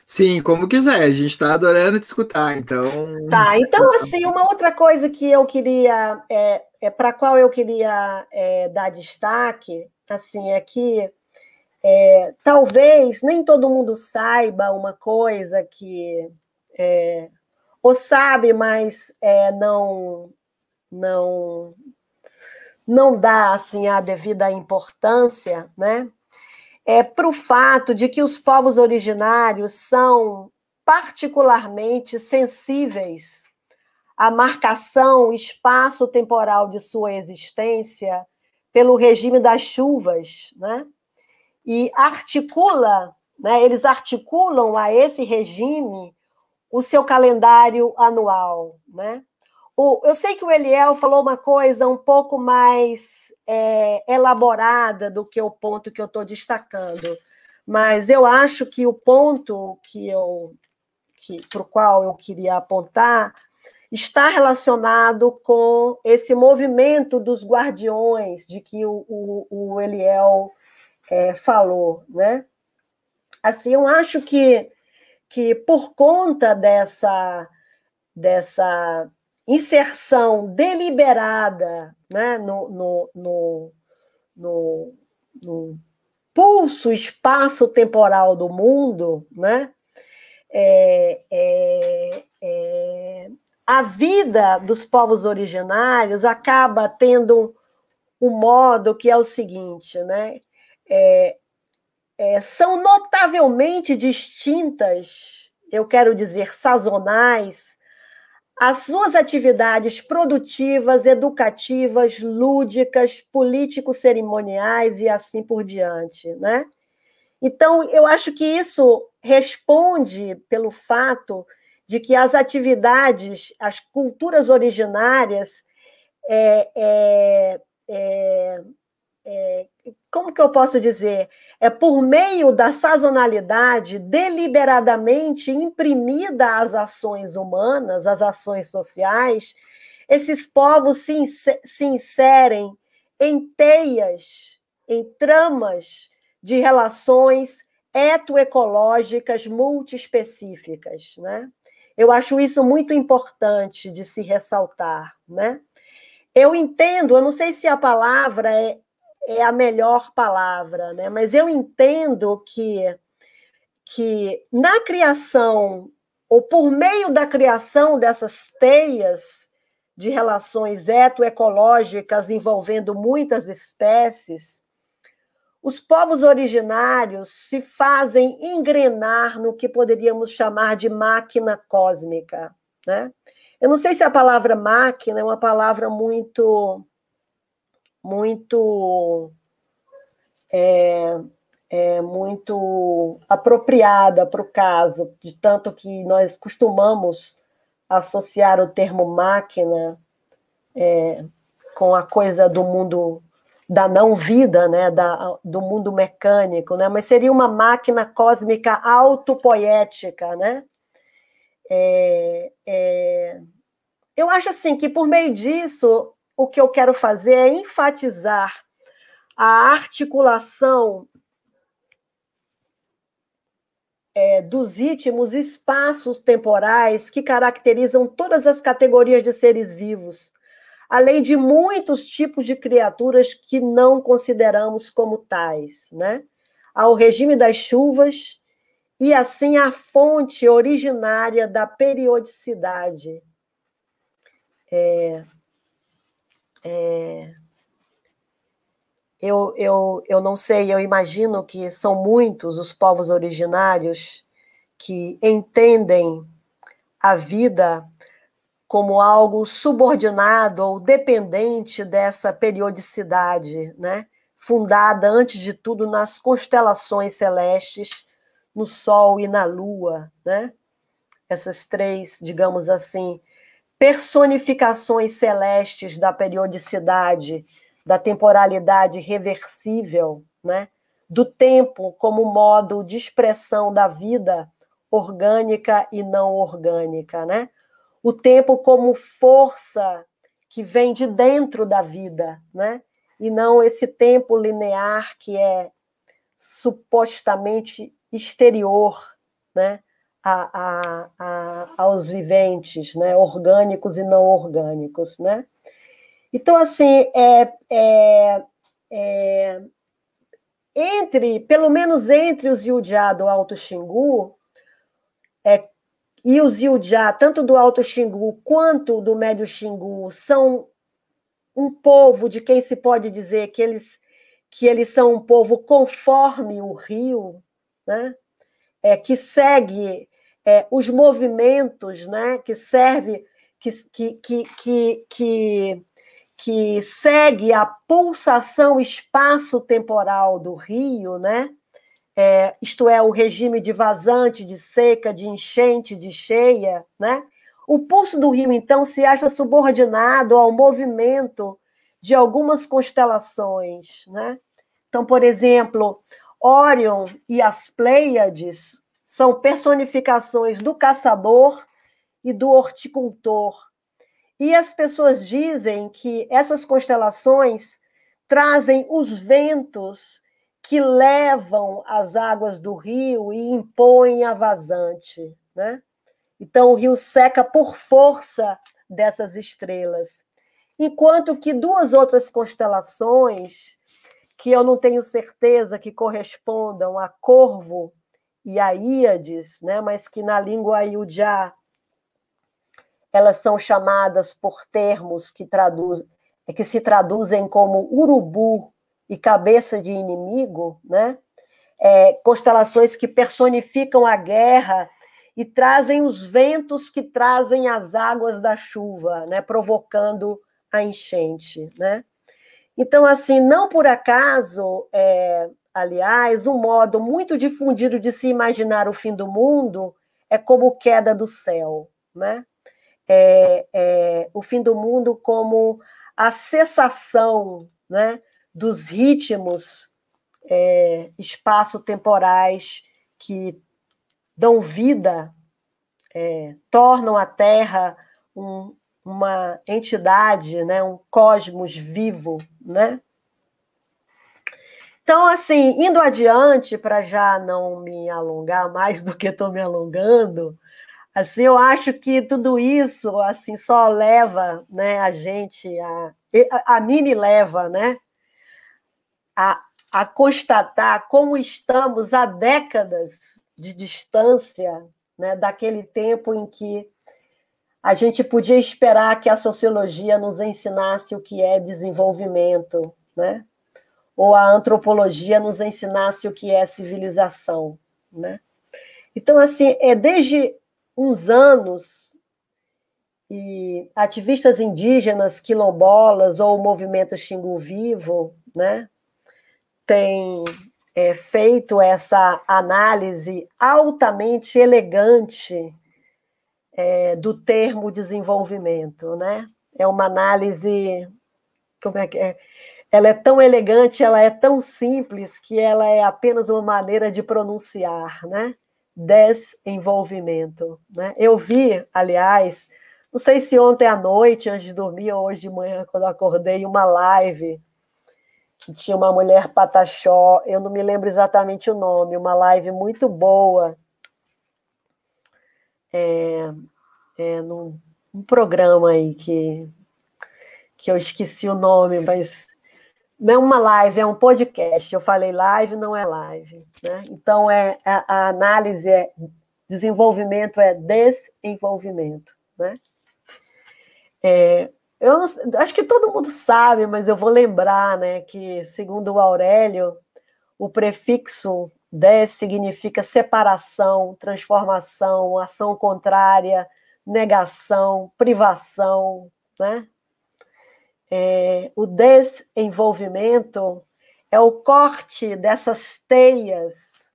Sim, como quiser, a gente está adorando te escutar, então. Tá, então, assim, uma outra coisa que eu queria, é, é para qual eu queria é, dar destaque, assim, é que é, talvez nem todo mundo saiba uma coisa que. É, ou sabe, mas é, não, não, não dá assim a devida importância, né? É, para o fato de que os povos originários são particularmente sensíveis à marcação espaço-temporal de sua existência pelo regime das chuvas, né? E articula, né, eles articulam a esse regime o seu calendário anual, né? O, eu sei que o Eliel falou uma coisa um pouco mais é, elaborada do que o ponto que eu estou destacando, mas eu acho que o ponto que eu que, para o qual eu queria apontar está relacionado com esse movimento dos guardiões de que o, o, o Eliel é, falou, né? Assim, eu acho que, que por conta dessa, dessa inserção deliberada né, no, no, no, no, no pulso espaço-temporal do mundo, né, é, é, é, a vida dos povos originários acaba tendo um modo que é o seguinte, né? É, é, são notavelmente distintas, eu quero dizer, sazonais, as suas atividades produtivas, educativas, lúdicas, político-cerimoniais e assim por diante, né? Então, eu acho que isso responde pelo fato de que as atividades, as culturas originárias, é, é, é, é como que eu posso dizer? É por meio da sazonalidade deliberadamente imprimida às ações humanas, às ações sociais, esses povos se, se inserem em teias, em tramas de relações etoecológicas multiespecíficas, né? Eu acho isso muito importante de se ressaltar, né? Eu entendo, eu não sei se a palavra é é a melhor palavra, né? mas eu entendo que, que na criação, ou por meio da criação dessas teias de relações etoecológicas envolvendo muitas espécies, os povos originários se fazem engrenar no que poderíamos chamar de máquina cósmica. Né? Eu não sei se a palavra máquina é uma palavra muito, muito, é, é muito apropriada para o caso, de tanto que nós costumamos associar o termo máquina é, com a coisa do mundo da não vida, né, da, do mundo mecânico, né, mas seria uma máquina cósmica autopoética, né? É, é, eu acho assim que por meio disso o que eu quero fazer é enfatizar a articulação é, dos ritmos espaços temporais que caracterizam todas as categorias de seres vivos além de muitos tipos de criaturas que não consideramos como tais, né? Ao regime das chuvas e assim a fonte originária da periodicidade. É, é, eu, eu, eu não sei, eu imagino que são muitos os povos originários que entendem a vida como algo subordinado ou dependente dessa periodicidade, né? fundada, antes de tudo, nas constelações celestes, no Sol e na Lua. Né? Essas três, digamos assim, personificações celestes da periodicidade, da temporalidade reversível, né? do tempo como modo de expressão da vida orgânica e não orgânica, né? o tempo como força que vem de dentro da vida, né? E não esse tempo linear que é supostamente exterior, né? A, a, a, aos viventes, né? Orgânicos e não orgânicos, né? Então, assim, é, é, é entre, pelo menos entre os Yudiá do Alto Xingu, é e os Iljá, tanto do Alto Xingu quanto do Médio Xingu, são um povo de quem se pode dizer que eles, que eles são um povo conforme o rio, né? é, que segue é, os movimentos, né? que serve, que, que, que, que, que, segue a pulsação espaço-temporal do rio, né? é, isto é, o regime de vazante, de seca, de enchente, de cheia, né? O pulso do rio, então, se acha subordinado ao movimento de algumas constelações, né? Então, por exemplo, Órion e as Pleiades são personificações do caçador e do horticultor. E as pessoas dizem que essas constelações trazem os ventos que levam as águas do rio e impõem a vazante, né? Então o rio seca por força dessas estrelas. Enquanto que duas outras constelações, que eu não tenho certeza que correspondam a Corvo e a Íades, né, mas que na língua Ayudjá elas são chamadas por termos que, traduz, que se traduzem como urubu e cabeça de inimigo, né? É, constelações que personificam a guerra e trazem os ventos que trazem as águas da chuva, né? Provocando a enchente, né? Então, assim, não por acaso, é, aliás, um modo muito difundido de se imaginar o fim do mundo é como queda do céu, né? É, é, o fim do mundo como a cessação, né? dos ritmos é, espaço-temporais que dão vida, é, tornam a Terra um, uma entidade, né, um cosmos vivo, né? Então, assim, indo adiante, para já não me alongar mais do que estou me alongando, assim, eu acho que tudo isso, assim, só leva, né, a gente a, a, mim me leva, né, a, a constatar como estamos há décadas de distância né, daquele tempo em que a gente podia esperar que a sociologia nos ensinasse o que é desenvolvimento, né? Ou a antropologia nos ensinasse o que é civilização, né? Então, assim, é desde uns anos e ativistas indígenas, quilombolas ou o movimento Xingu Vivo, né, têm é, feito essa análise altamente elegante é, do termo desenvolvimento, né? É uma análise, como é que é? Ela é tão elegante, ela é tão simples que ela é apenas uma maneira de pronunciar, né? Desenvolvimento, né? Eu vi, aliás, não sei se ontem à noite, antes de dormir, ou hoje de manhã, quando acordei, uma live que tinha uma mulher pataxó, eu não me lembro exatamente o nome, uma live muito boa, é, é num, um programa aí que, que eu esqueci o nome, mas é uma live, é um podcast. Eu falei live, não é live. Né? Então, é, a, a análise é desenvolvimento, é desenvolvimento. Né? É, eu não, acho que todo mundo sabe, mas eu vou lembrar né, que, segundo o Aurélio, o prefixo des significa separação, transformação, ação contrária, negação, privação. Né? É, o desenvolvimento é o corte dessas teias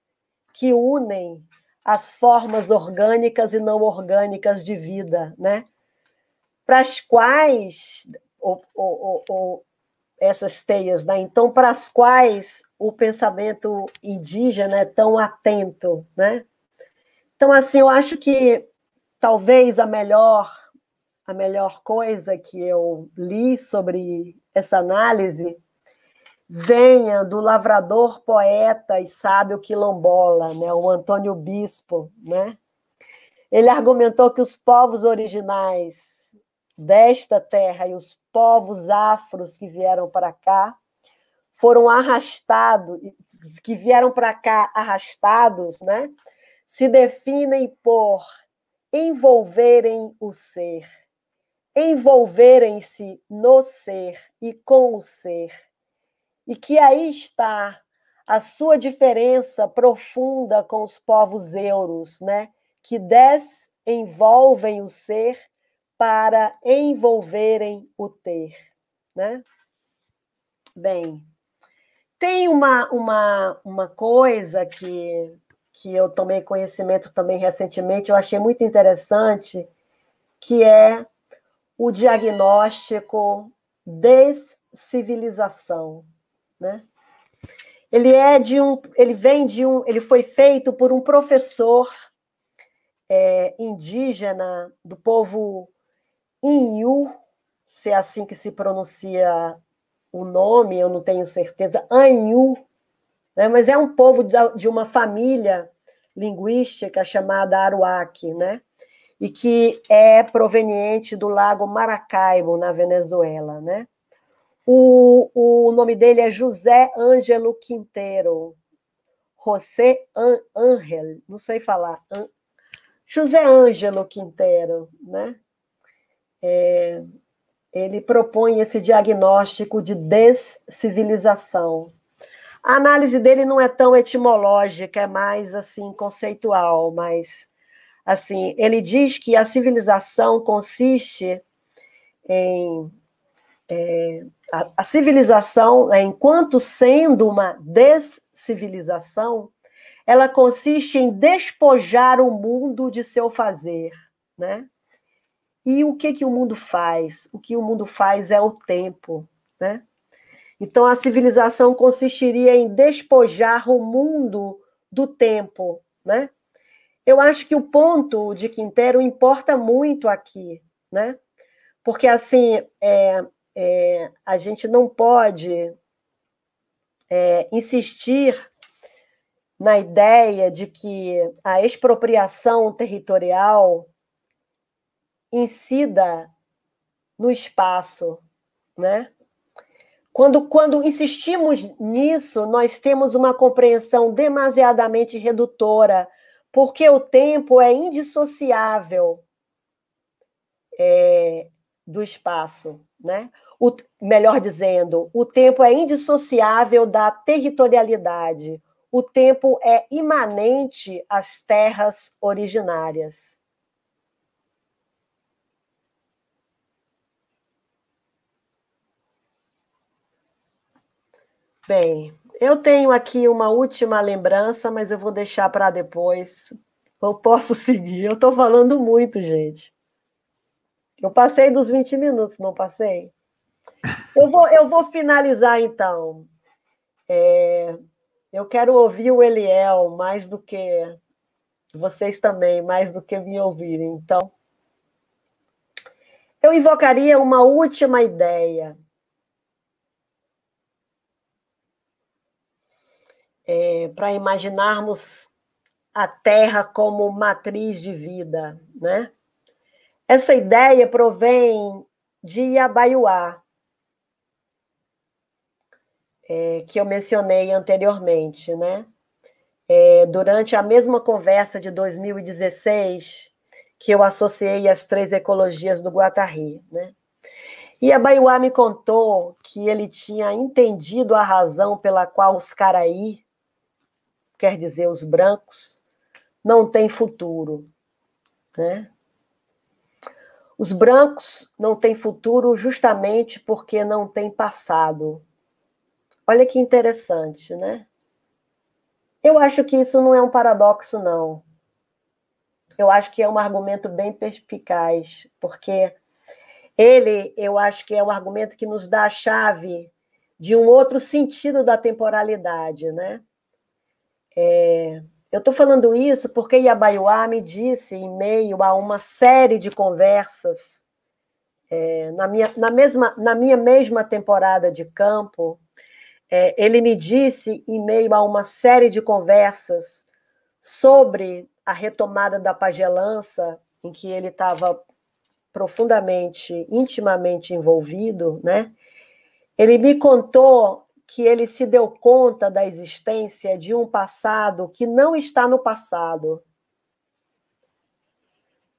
que unem as formas orgânicas e não orgânicas de vida, né? para as quais ou, ou, ou, essas teias, né? Então, para as quais o pensamento indígena é tão atento, né? Então, assim, eu acho que talvez a melhor a melhor coisa que eu li sobre essa análise venha do lavrador, poeta e sábio quilombola, né, o Antônio Bispo, né? Ele argumentou que os povos originais desta terra e os povos afros que vieram para cá foram arrastados, que vieram para cá arrastados, né? Se definem por envolverem o ser, envolverem-se no ser e com o ser. E que aí está a sua diferença profunda com os povos euros, né? Que desenvolvem o ser para envolverem o ter, né? Bem, tem uma, uma, uma coisa que, que eu tomei conhecimento também recentemente, eu achei muito interessante, que é o diagnóstico descivilização, né? Ele é de um, ele vem de um, ele foi feito por um professor é, indígena do povo Inhu, se é assim que se pronuncia o nome, eu não tenho certeza, Anhu, né? mas é um povo de uma família linguística chamada Aruac, né? E que é proveniente do lago Maracaibo, na Venezuela. Né? O, o nome dele é José Ângelo Quinteiro, José Ángel, não sei falar, José Ângelo Quinteiro, né? é, ele propõe esse diagnóstico de descivilização. A análise dele não é tão etimológica, é mais assim conceitual, mas assim ele diz que a civilização consiste em é, a, a, civilização, é, enquanto sendo uma descivilização, ela consiste em despojar o mundo de seu fazer, né? E o que, que o mundo faz? O que o mundo faz é o tempo, né? Então a civilização consistiria em despojar o mundo do tempo, né? Eu acho que o ponto de Quintero importa muito aqui, né? Porque assim é, é, a gente não pode é, insistir na ideia de que a expropriação territorial incida no espaço, né? Quando, quando insistimos nisso, nós temos uma compreensão demasiadamente redutora, porque o tempo é indissociável é, do espaço, né? O, melhor dizendo, o tempo é indissociável da territorialidade. O tempo é imanente às terras originárias. Bem, eu tenho aqui uma última lembrança, mas eu vou deixar para depois. Eu posso seguir. Eu estou falando muito, gente. Eu passei dos 20 minutos, não passei? Eu vou, eu vou finalizar, então. É, eu quero ouvir o Eliel mais do que vocês também, mais do que me ouvirem. Então, eu invocaria uma última ideia. É, para imaginarmos a Terra como matriz de vida, né? Essa ideia provém de Iabaiuá, é, que eu mencionei anteriormente, né? É, durante a mesma conversa de 2016, que eu associei as três ecologias do Guatari, né? E a Baiuá me contou que ele tinha entendido a razão pela qual os caraí, quer dizer, os brancos, não têm futuro, né? Os brancos não têm futuro justamente porque não têm passado. Olha que interessante, né? Eu acho que isso não é um paradoxo, não. Eu acho que é um argumento bem perspicaz, porque ele, eu acho que é um argumento que nos dá a chave de um outro sentido da temporalidade, né? É, eu estou falando isso porque Iabaiuá me disse, em meio a uma série de conversas, é, na, minha, na, mesma, na minha mesma temporada de campo, é, ele me disse, em meio a uma série de conversas sobre a retomada da pagelança, em que ele estava profundamente, intimamente envolvido, né? Ele me contou que ele se deu conta da existência de um passado que não está no passado.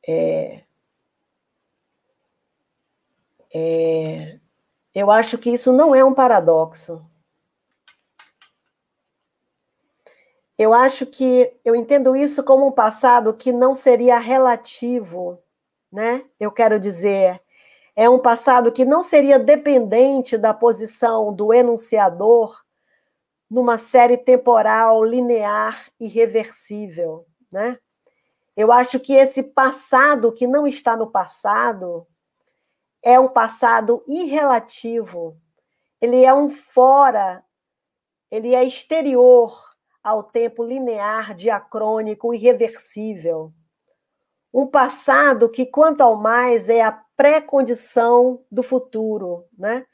É, é, eu acho que isso não é um paradoxo. Eu acho que eu entendo isso como um passado que não seria relativo, né? Eu quero dizer, é um passado que não seria dependente da posição do enunciador numa série temporal linear e reversível, né? Eu acho que esse passado que não está no passado é um passado irrelativo. Ele é um fora, ele é exterior ao tempo linear, diacrônico, irreversível. Um passado que, quanto ao mais, é a pré-condição do futuro, né?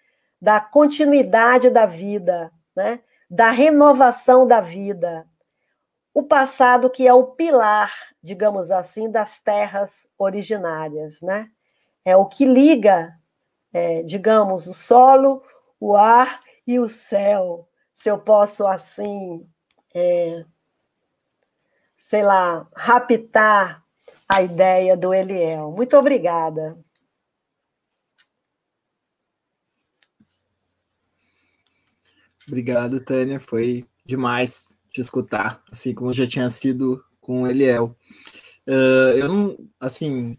da continuidade da vida, né? da renovação da vida. O passado que é o pilar, digamos assim, das terras originárias. Né? É o que liga, é, digamos, o solo, o ar e o céu, se eu posso assim, é, sei lá, raptar a ideia do Eliel. Muito obrigada. Obrigado, Tânia. Foi demais te escutar, assim como já tinha sido com o Eliel. Uh, eu não, assim,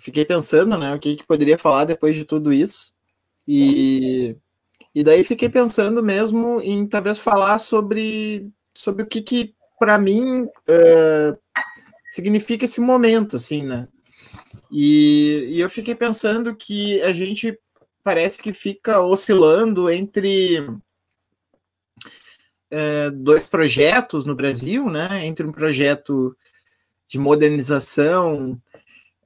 fiquei pensando, né, o que, que poderia falar depois de tudo isso. E, e daí fiquei pensando mesmo em talvez falar sobre, sobre o que, que para mim, uh, significa esse momento, assim, né? E, e eu fiquei pensando que a gente parece que fica oscilando entre é, dois projetos no Brasil, né? Entre um projeto de modernização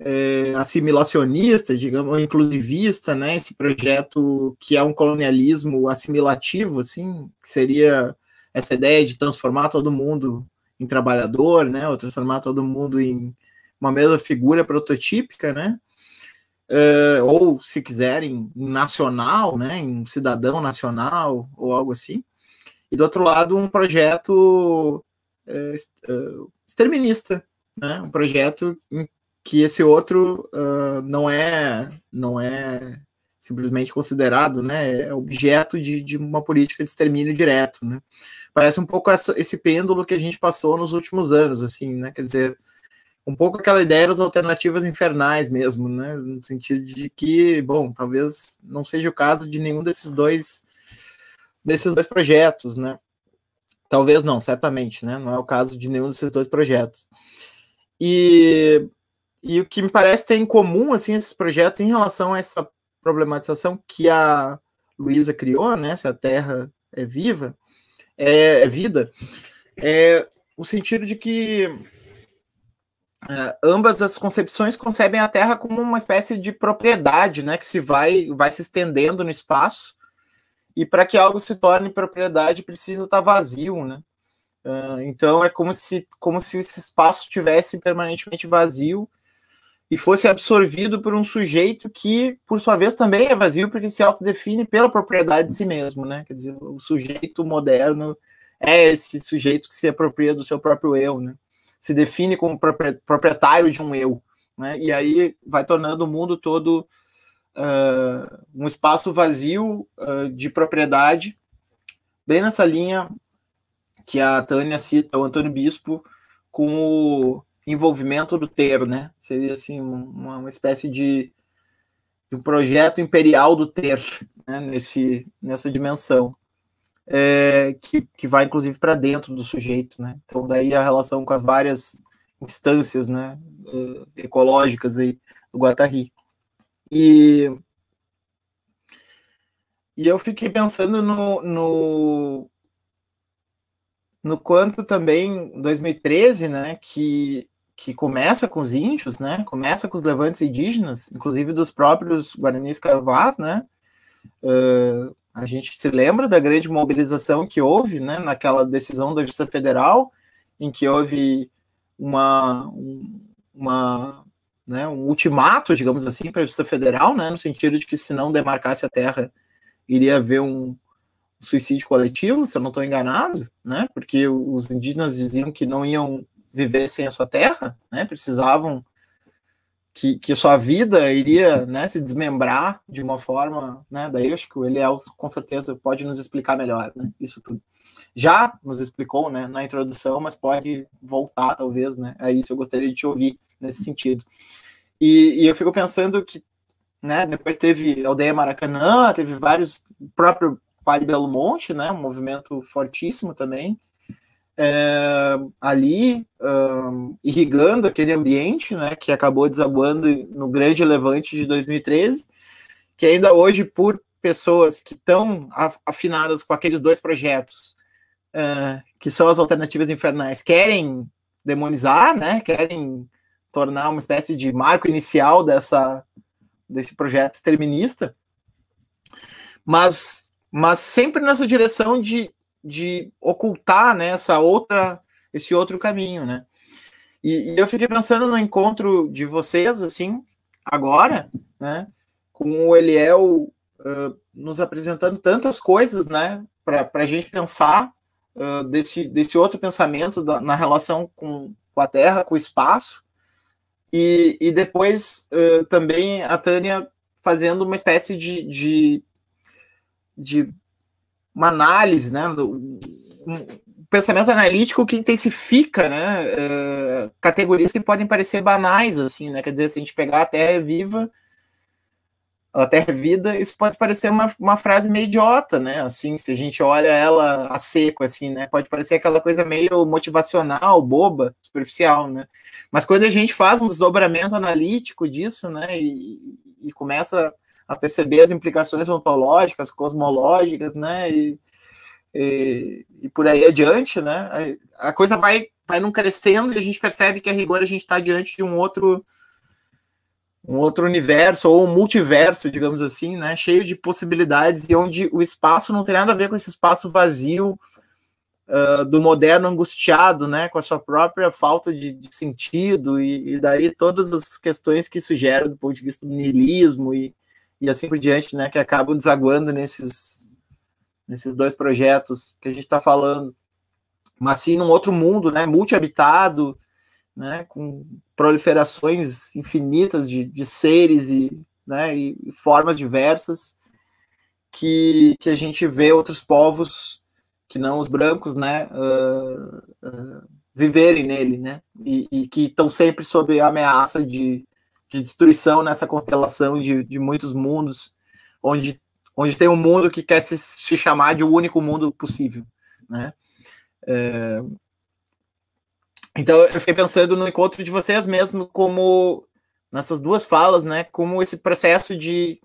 é, assimilacionista, digamos, inclusivista, né? Esse projeto que é um colonialismo assimilativo, assim, que seria essa ideia de transformar todo mundo em trabalhador, né? Ou transformar todo mundo em uma mesma figura prototípica, né? Uh, ou, se quiserem, em nacional, né? Em cidadão nacional ou algo assim e do outro lado um projeto é, exterminista, né? Um projeto em que esse outro uh, não é não é simplesmente considerado, né, é objeto de, de uma política de extermínio direto, né. Parece um pouco essa, esse pêndulo que a gente passou nos últimos anos, assim, né, quer dizer, um pouco aquela ideia das alternativas infernais mesmo, né, no sentido de que, bom, talvez não seja o caso de nenhum desses dois desses dois projetos, né. Talvez não, certamente, né, não é o caso de nenhum desses dois projetos. E, e o que me parece ter em comum, assim, esses projetos em relação a essa problematização que a Luísa criou, né, se a Terra é viva, é, é vida, é o sentido de que é, ambas as concepções concebem a Terra como uma espécie de propriedade, né, que se vai, vai se estendendo no espaço, e para que algo se torne propriedade precisa estar vazio, né? Uh, então é como se, como se esse espaço tivesse permanentemente vazio e fosse absorvido por um sujeito que, por sua vez, também é vazio porque se autodefine pela propriedade de si mesmo, né? Quer dizer, o sujeito moderno é esse sujeito que se apropria do seu próprio eu, né? Se define como proprietário de um eu, né? E aí vai tornando o mundo todo uh, um espaço vazio uh, de propriedade, bem nessa linha que a Tânia cita, o Antônio Bispo, com o envolvimento do ter, né? Seria assim uma, uma espécie de, de, um projeto imperial do ter, né? Nesse, nessa dimensão, é, que, que vai inclusive para dentro do sujeito, né? Então daí a relação com as várias instâncias, né? Uh, ecológicas aí do Guattari. E e eu fiquei pensando no, no, no quanto também 2013, né, que que começa com os índios, né? Começa com os levantes indígenas, inclusive dos próprios Guaranis Carvás, né? Uh, a gente se lembra da grande mobilização que houve, né? Naquela decisão da Justiça Federal, em que houve uma, uma né, um ultimato, digamos assim, para a Justiça Federal, né? No sentido de que se não demarcasse a terra, iria haver um, suicídio coletivo, se eu não estou enganado, né? Porque os indígenas diziam que não iam viver sem a sua terra, né? Precisavam que, que sua vida iria né, se desmembrar de uma forma, né? Daí acho que o Eliel com certeza pode nos explicar melhor, né? Isso tudo. Já nos explicou, né, na introdução, mas pode voltar, talvez, né? É isso eu gostaria de te ouvir nesse sentido. E, e eu fico pensando que, né? Depois teve Aldeia Maracanã, teve vários, próprio Pari Belo Monte, né? Um movimento fortíssimo também é, ali um, irrigando aquele ambiente, né, que acabou desabando no grande levante de 2013, que ainda hoje, por pessoas que estão afinadas com aqueles dois projetos, uh, que são as alternativas infernais, querem demonizar, né, querem tornar uma espécie de marco inicial dessa, desse projeto exterminista, mas, mas sempre nessa direção de de ocultar né, essa outra, esse outro caminho, né? E, e, eu fiquei pensando no encontro de vocês, assim, agora, né, com o Eliel uh, nos apresentando tantas coisas, né, para a gente pensar uh, desse, desse outro pensamento da, na relação com, com a Terra, com o espaço, e, e depois uh, também a Tânia fazendo uma espécie de, de, de uma análise, né, um pensamento analítico que intensifica, né, uh, categorias que podem parecer banais, assim, né, quer dizer, se a gente pegar a Terra viva, a Terra é vida, isso pode parecer uma, uma frase meio idiota, né, assim, se a gente olha ela a seco, assim, né, pode parecer aquela coisa meio motivacional, boba, superficial, né, mas quando a gente faz um desdobramento analítico disso, né, e, e começa a perceber as implicações ontológicas, cosmológicas, né, e, e, e por aí adiante, né, a coisa vai, vai não crescendo e a gente percebe que a rigor a gente está diante de um outro um outro universo ou um multiverso, digamos assim, né, cheio de possibilidades e onde o espaço não tem nada a ver com esse espaço vazio uh, do moderno angustiado, né, com a sua própria falta de, de sentido e, e, daí todas as questões que isso gera do ponto de vista do niilismo e, e assim por diante, né, que acabam desaguando nesses, nesses dois projetos que a gente está falando. Mas sim num outro mundo, né, multi-habitado, né, com proliferações infinitas de, de seres e, né, e formas diversas que, que a gente vê outros povos que não os brancos, né, uh, uh, viverem nele, né, e, e que estão sempre sob a ameaça de, de destruição nessa constelação de, de muitos mundos, onde, onde tem um mundo que quer se, se chamar de o único mundo possível, né. É, então eu fiquei pensando no encontro de vocês mesmo como nessas duas falas, né, como esse processo de,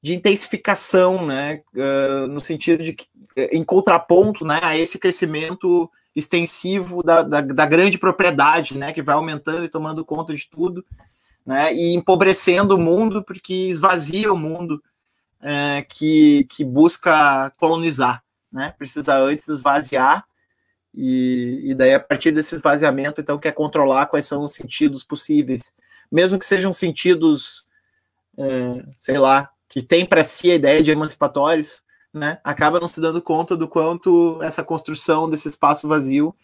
de intensificação, né, uh, no sentido de que, em contraponto, né, a esse crescimento extensivo da, da, da, grande propriedade, né, que vai aumentando e tomando conta de tudo, né, e empobrecendo o mundo porque esvazia o mundo uh, que, que busca colonizar, né, precisa antes esvaziar e, e daí a partir desse esvaziamento então quer controlar quais são os sentidos possíveis. Mesmo que sejam sentidos, é, sei lá, que tem para si a ideia de emancipatórios, né, acaba não se dando conta do quanto essa construção desse espaço vazio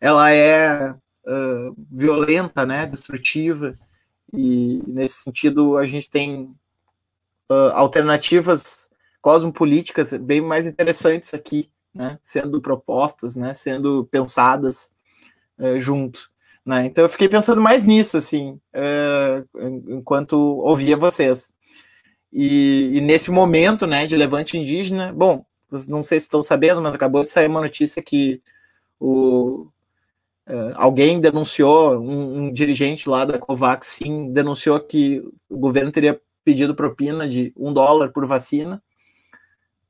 ela é uh, violenta, né, destrutiva, e nesse sentido a gente tem uh, alternativas cosmopolíticas bem mais interessantes aqui, né, sendo propostas, né, sendo pensadas uh, junto. Né? Então eu fiquei pensando mais nisso, assim, uh, enquanto ouvia vocês. E, e, nesse momento, né, de levante indígena, bom, não sei se estão sabendo, mas acabou de sair uma notícia que o, uh, alguém denunciou, um, um, dirigente lá da Covax, sim, denunciou que o governo teria pedido propina de um dólar por vacina.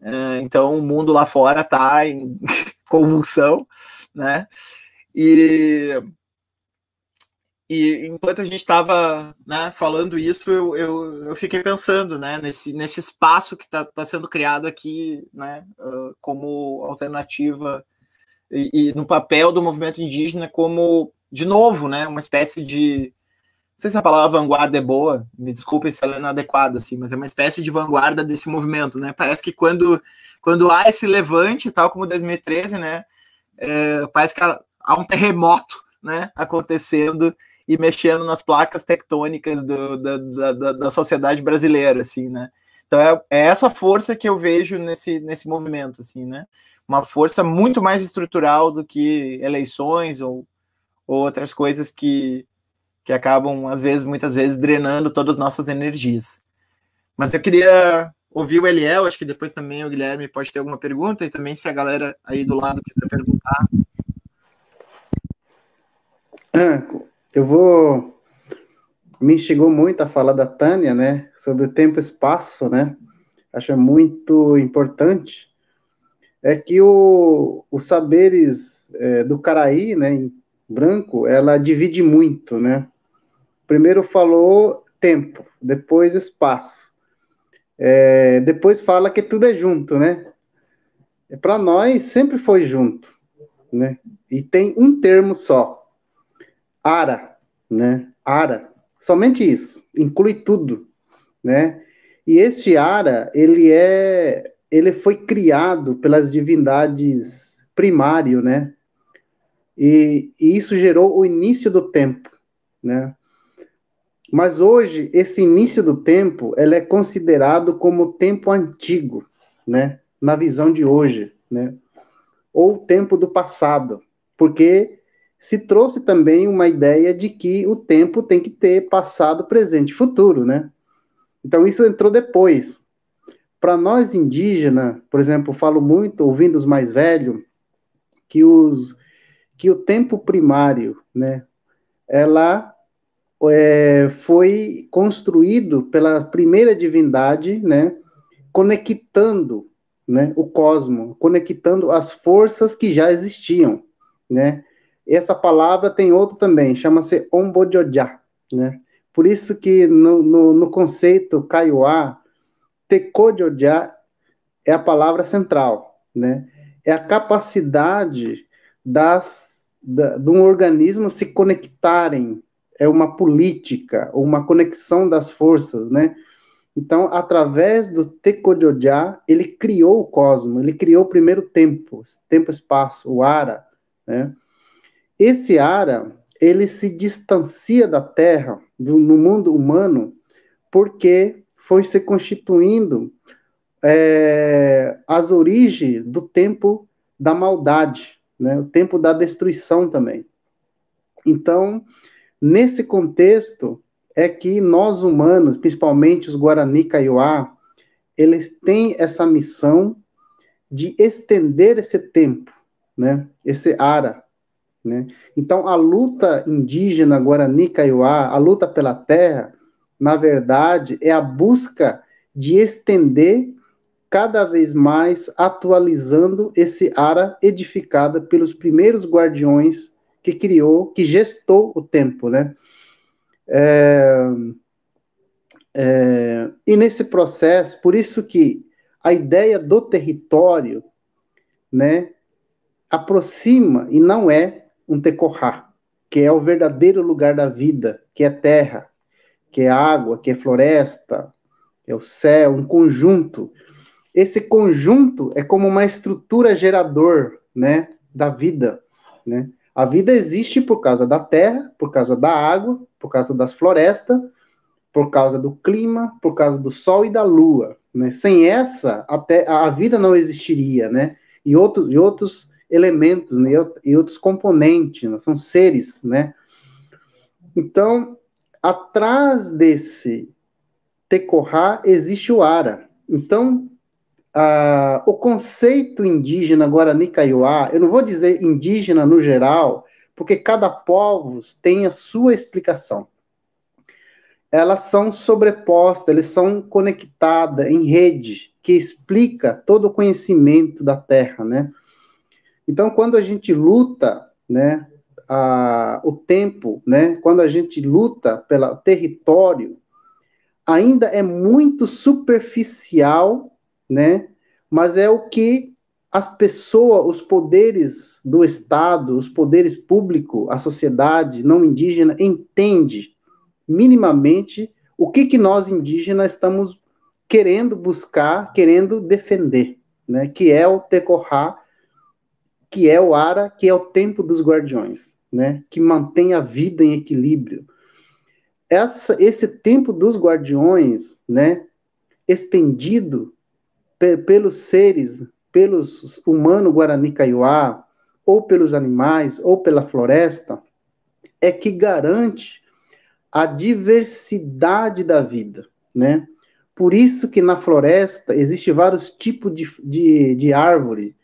Uh, então o mundo lá fora está em convulsão, né? E e enquanto a gente estava né, falando isso, eu, eu, eu, fiquei pensando né, nesse, nesse espaço que está tá sendo criado aqui né, como alternativa e, e, no papel do movimento indígena como, de novo, né, uma espécie de. Sei se a palavra vanguarda é boa, me desculpem se ela é inadequada, assim, mas é uma espécie de vanguarda desse movimento. Né? Parece que quando, quando há esse levante, tal como 2013, né, é, parece que há um terremoto né, acontecendo e mexendo nas placas tectônicas do, da, da, da, sociedade brasileira, assim, né? Então é, é, essa força que eu vejo nesse, nesse movimento, assim, né? Uma força muito mais estrutural do que eleições ou, ou outras coisas que, que acabam, às vezes, muitas vezes, drenando todas as nossas energias. Mas eu queria ouvir o Eliel, acho que depois também o Guilherme pode ter alguma pergunta, e também se a galera aí do lado quiser perguntar. Eu vou. Me chegou muito a fala da Tânia, né, sobre o tempo e espaço, né? Acho muito importante. É que o, os saberes é, do Caraí, né, em branco, ela divide muito, né? Primeiro falou tempo, depois espaço. É, depois fala que tudo é junto, né? Para nós sempre foi junto, né? E tem um termo só, ara, né? Ara, somente isso, inclui tudo, né? E este ara, ele é, ele foi criado pelas divindades primário, né? E, e isso gerou o início do tempo, né? Mas hoje, esse início do tempo, ele é considerado como tempo antigo, né? Na visão de hoje, né? Ou tempo do passado, porque se trouxe também uma ideia de que o tempo tem que ter passado, presente futuro, né? Então isso entrou depois. Para nós indígenas, por exemplo, falo muito, ouvindo os mais velhos, que, os, que o tempo primário, né, ela é, foi construído pela primeira divindade, né, conectando né, o cosmos, conectando as forças que já existiam, né? Essa palavra tem outro também, chama-se Ombodjodjá, né? Por isso que no, no, no conceito Kaiowá, Tekodjodjá é a palavra central, né? É a capacidade das, da, de um organismo se conectarem, é uma política, ou uma conexão das forças, né? Então, através do Tekodjodjá, ele criou o cosmos, ele criou o primeiro tempo, tempo-espaço, o Ara, né? Esse Ara, ele se distancia da Terra, do, no mundo humano, porque foi se constituindo é, as origens do tempo da maldade, né? o tempo da destruição também. Então, nesse contexto, é que nós humanos, principalmente os Guarani Kaiowá, eles têm essa missão de estender esse tempo, né? esse ara. Né? Então, a luta indígena Guarani Kaiowá, a luta pela terra, na verdade, é a busca de estender cada vez mais atualizando esse ara edificada pelos primeiros guardiões que criou, que gestou o tempo, né? É, é, e nesse processo, por isso que a ideia do território, né, aproxima e não é um tecorrá, que é o verdadeiro lugar da vida, que é terra, que é água, que é floresta, é o céu, um conjunto esse conjunto é como uma estrutura gerador, né, da vida, né? A vida existe por causa da terra, por causa da água, por causa das florestas, por causa do clima, por causa do sol e da lua, né? Sem essa, até a vida não existiria, né? E outros, e outros elementos, né? e outros componentes, né? são seres, né? Então, atrás desse Tecorrá existe o Ara. Então, ah, o conceito indígena Guarani Kaiowá, eu não vou dizer indígena no geral, porque cada povo tem a sua explicação. Elas são sobrepostas, elas são conectadas em rede, que explica todo o conhecimento da Terra, né? Então, quando a gente luta, né, a, o tempo, né, quando a gente luta pelo território, ainda é muito superficial né? Mas é o que as pessoas, os poderes do Estado, os poderes públicos, a sociedade não indígena entende minimamente o que que nós indígenas estamos querendo buscar, querendo defender, né? Que é o Tecorrá, que é o Ara, que é o tempo dos guardiões, né? Que mantém a vida em equilíbrio. Essa, esse tempo dos guardiões, né? Estendido pelos seres, pelos humanos Guarani Kaiowá, ou pelos animais, ou pela floresta, é que garante a diversidade da vida, né? Por isso que na floresta existe vários tipos de, de, de árvore,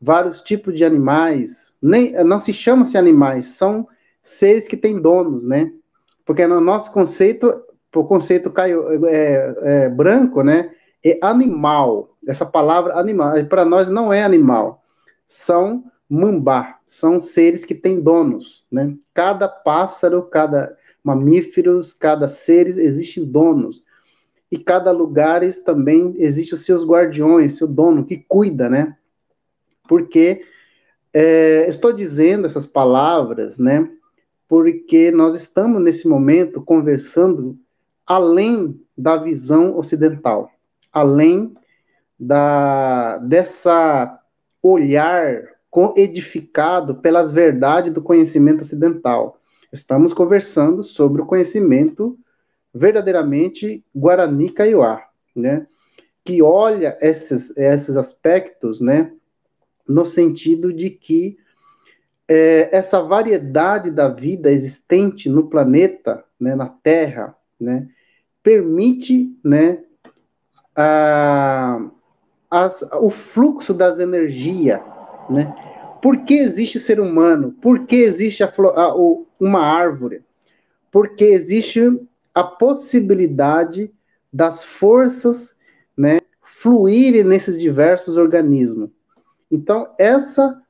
vários tipos de animais, nem não se chama-se animais, são seres que têm donos, né? Porque no nosso conceito, o conceito caio, é, é, branco, né? É animal. Essa palavra animal, para nós não é animal. São mambá, são seres que têm donos, né? Cada pássaro, cada mamíferos, cada seres existem donos. E cada lugar também existe os seus guardiões, seu dono que cuida, né? Porque é, estou dizendo essas palavras, né? Porque nós estamos nesse momento conversando além da visão ocidental além da, dessa olhar edificado pelas verdades do conhecimento ocidental. Estamos conversando sobre o conhecimento verdadeiramente Guarani Kaiowá, né? Que olha esses, esses aspectos, né? No sentido de que é, essa variedade da vida existente no planeta, né, na Terra, né, permite, né, a, as, o fluxo das energias, né? Por que existe ser humano? Por que existe a, a, uma árvore? Porque existe a possibilidade das forças, né, fluírem nesses diversos organismos. Então, essa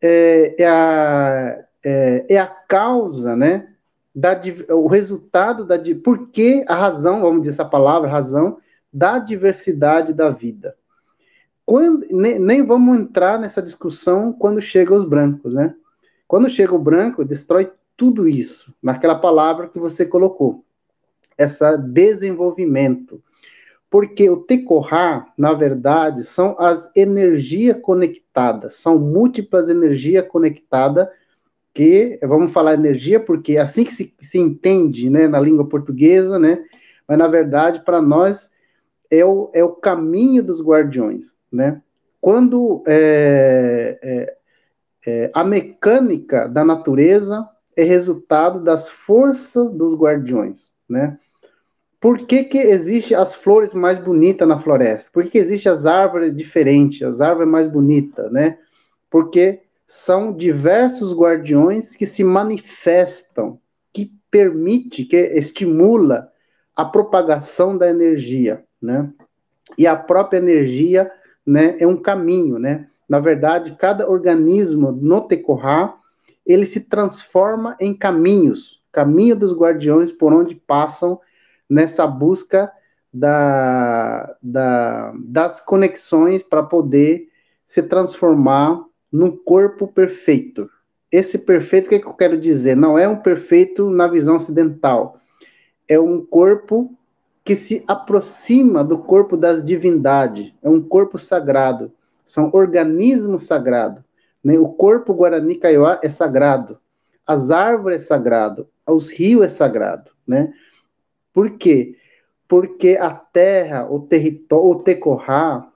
é, é, a, é, é a causa, né, da, o resultado da, por que a razão, vamos dizer essa palavra, razão, da diversidade da vida. Quando, nem, nem, vamos entrar nessa discussão quando chegam os brancos, né? Quando chega o branco, destrói tudo isso, naquela palavra que você colocou, essa desenvolvimento. Porque o Tecorá, na verdade, são as energias conectadas, são múltiplas energias conectadas, que, vamos falar energia, porque é assim que se, se entende né, na língua portuguesa, né? Mas, na verdade, para nós, é o, é o caminho dos guardiões, né? Quando é, é, é, a mecânica da natureza é resultado das forças dos guardiões, né? Por que, que existe as flores mais bonitas na floresta? Por que, que existe as árvores diferentes, as árvores mais bonitas, né? Porque são diversos guardiões que se manifestam, que permite, que estimula a propagação da energia, né? E a própria energia, né, é um caminho, né? Na verdade, cada organismo no Tecorá, ele se transforma em caminhos, caminho dos guardiões por onde passam nessa busca da, da, das conexões para poder se transformar num corpo perfeito. Esse perfeito, o que, é que eu quero dizer? Não é um perfeito na visão ocidental. É um corpo que se aproxima do corpo das divindades. É um corpo sagrado. São organismos sagrados. Né? O corpo Guarani Kaiowá é sagrado. As árvores é sagrado. Os rios é sagrado. Né? Por quê? Porque a terra, o território, o Tecorá,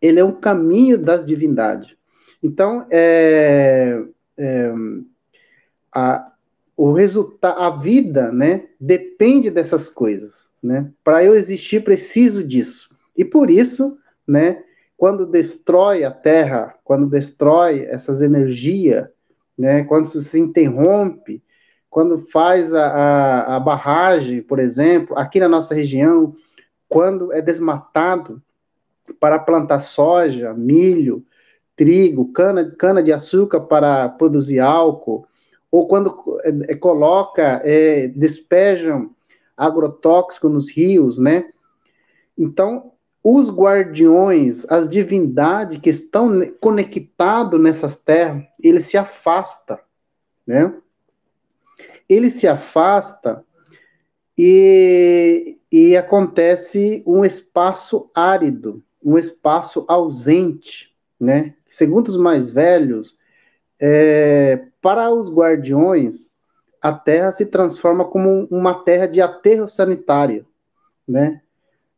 ele é um caminho das divindades. Então, é, é, a, o resultado, a vida, né, depende dessas coisas, né? Para eu existir, preciso disso. E por isso, né, quando destrói a Terra, quando destrói essas energias, né, quando se interrompe, quando faz a, a, a barragem, por exemplo, aqui na nossa região, quando é desmatado para plantar soja, milho, trigo, cana, cana de açúcar para produzir álcool, ou quando é, é, coloca, é, despejam agrotóxico nos rios, né? Então, os guardiões, as divindades que estão conectados nessas terras, eles se afastam, né? Ele se afasta e, e acontece um espaço árido, um espaço ausente, né? Segundo os mais velhos, é, para os guardiões, a Terra se transforma como uma terra de aterro sanitário, né?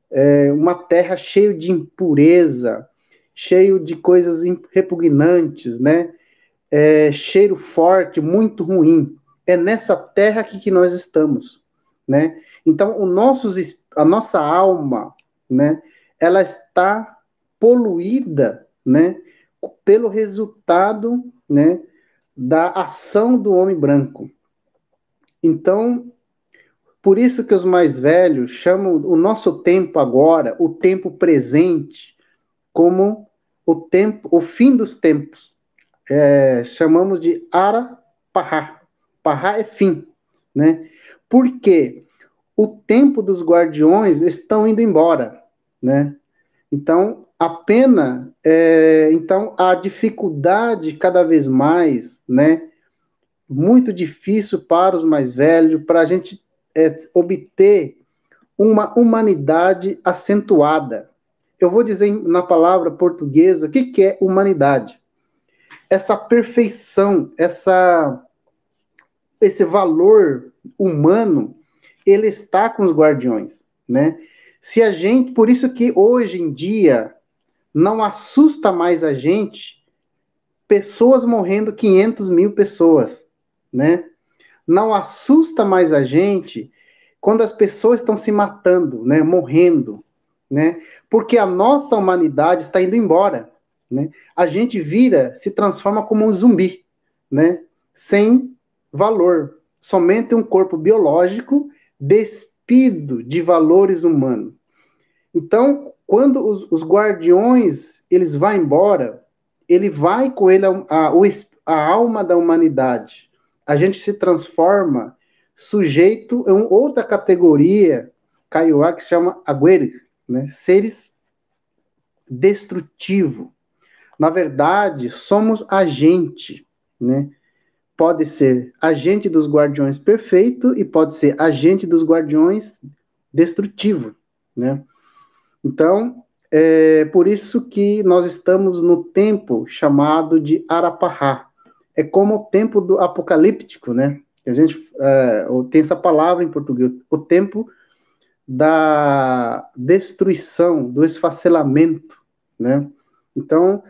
É uma terra cheia de impureza, cheio de coisas repugnantes, né? É, cheiro forte, muito ruim. É nessa terra aqui que nós estamos, né? Então, o nosso, a nossa alma, né? Ela está poluída, né? pelo resultado né, da ação do homem branco. Então, por isso que os mais velhos chamam o nosso tempo agora, o tempo presente, como o tempo, o fim dos tempos. É, chamamos de Ara Pará. Pará é fim, né? Porque o tempo dos guardiões estão indo embora, né? Então, a pena, é, então, a dificuldade cada vez mais, né, muito difícil para os mais velhos, para a gente é, obter uma humanidade acentuada. Eu vou dizer na palavra portuguesa o que, que é humanidade. Essa perfeição, essa, esse valor humano, ele está com os guardiões, né? Se a gente, por isso que hoje em dia não assusta mais a gente pessoas morrendo 500 mil pessoas, né? Não assusta mais a gente quando as pessoas estão se matando, né? Morrendo, né? Porque a nossa humanidade está indo embora, né? A gente vira, se transforma como um zumbi, né? Sem valor, somente um corpo biológico despido de valores humanos. Então, quando os, os guardiões eles vão embora, ele vai com ele a, a, a alma da humanidade. A gente se transforma sujeito a outra categoria, Kaiowá, que se chama Agueri, né? seres destrutivo. Na verdade, somos agente, né? Pode ser agente dos guardiões perfeito e pode ser agente dos guardiões destrutivo, né? Então, é por isso que nós estamos no tempo chamado de Arapará. É como o tempo do apocalíptico, né? A gente é, tem essa palavra em português, o tempo da destruição, do esfacelamento, né? Então,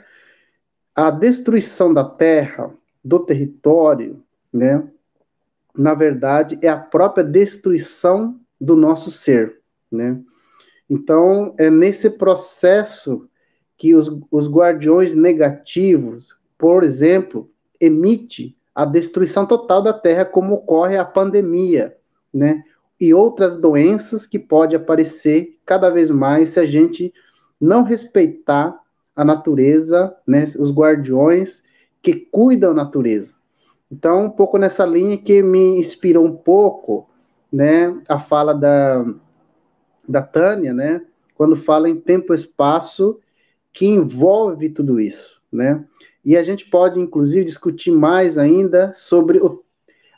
a destruição da terra, do território, né? Na verdade, é a própria destruição do nosso ser, né? Então, é nesse processo que os, os guardiões negativos, por exemplo, emite a destruição total da Terra, como ocorre a pandemia, né? E outras doenças que pode aparecer cada vez mais se a gente não respeitar a natureza, né? Os guardiões que cuidam da natureza. Então, um pouco nessa linha que me inspirou um pouco, né? A fala da da Tânia, né? Quando fala em tempo e espaço que envolve tudo isso, né? E a gente pode, inclusive, discutir mais ainda sobre o.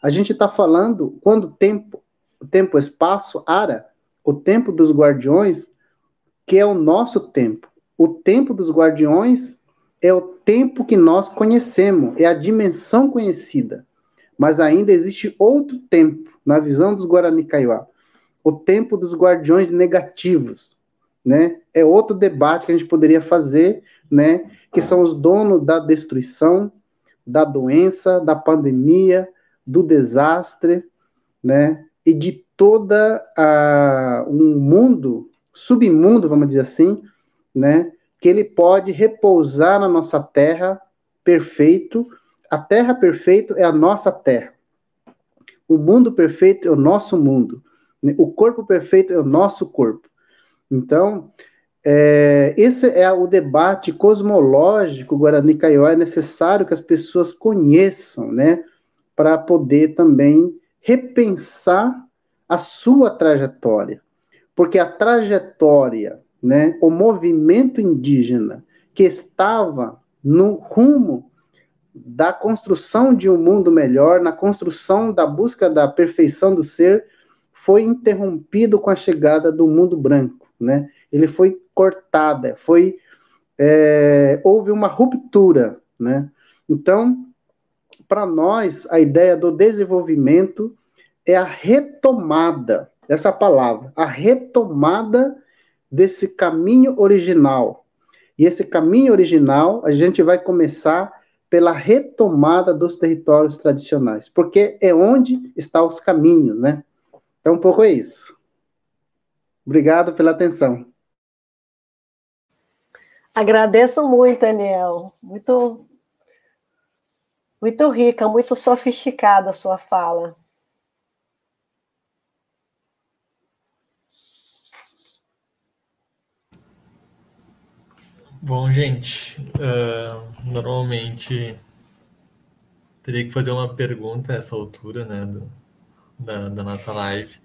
A gente está falando quando tempo, tempo, espaço, ara, o tempo dos guardiões, que é o nosso tempo. O tempo dos guardiões é o tempo que nós conhecemos, é a dimensão conhecida. Mas ainda existe outro tempo, na visão dos Guarani Kaiowá. O tempo dos guardiões negativos, né? É outro debate que a gente poderia fazer, né? Que são os donos da destruição, da doença, da pandemia, do desastre, né? E de toda a, um mundo submundo, vamos dizer assim, né? Que ele pode repousar na nossa terra perfeito. A terra perfeita é a nossa terra. O mundo perfeito é o nosso mundo. O corpo perfeito é o nosso corpo. Então, é, esse é o debate cosmológico Guarani Kaiowá, é necessário que as pessoas conheçam, né, para poder também repensar a sua trajetória. Porque a trajetória, né, o movimento indígena que estava no rumo da construção de um mundo melhor, na construção da busca da perfeição do ser, foi interrompido com a chegada do mundo branco né? Ele foi cortada, foi é, houve uma ruptura, né? Então, para nós, a ideia do desenvolvimento é a retomada, essa palavra, a retomada desse caminho original. E esse caminho original, a gente vai começar pela retomada dos territórios tradicionais, porque é onde estão os caminhos, né? Então, um pouco é isso. Obrigado pela atenção. Agradeço muito, Daniel. Muito, muito rica, muito sofisticada a sua fala. Bom, gente, uh, normalmente teria que fazer uma pergunta a essa altura, né, do, da, da nossa live.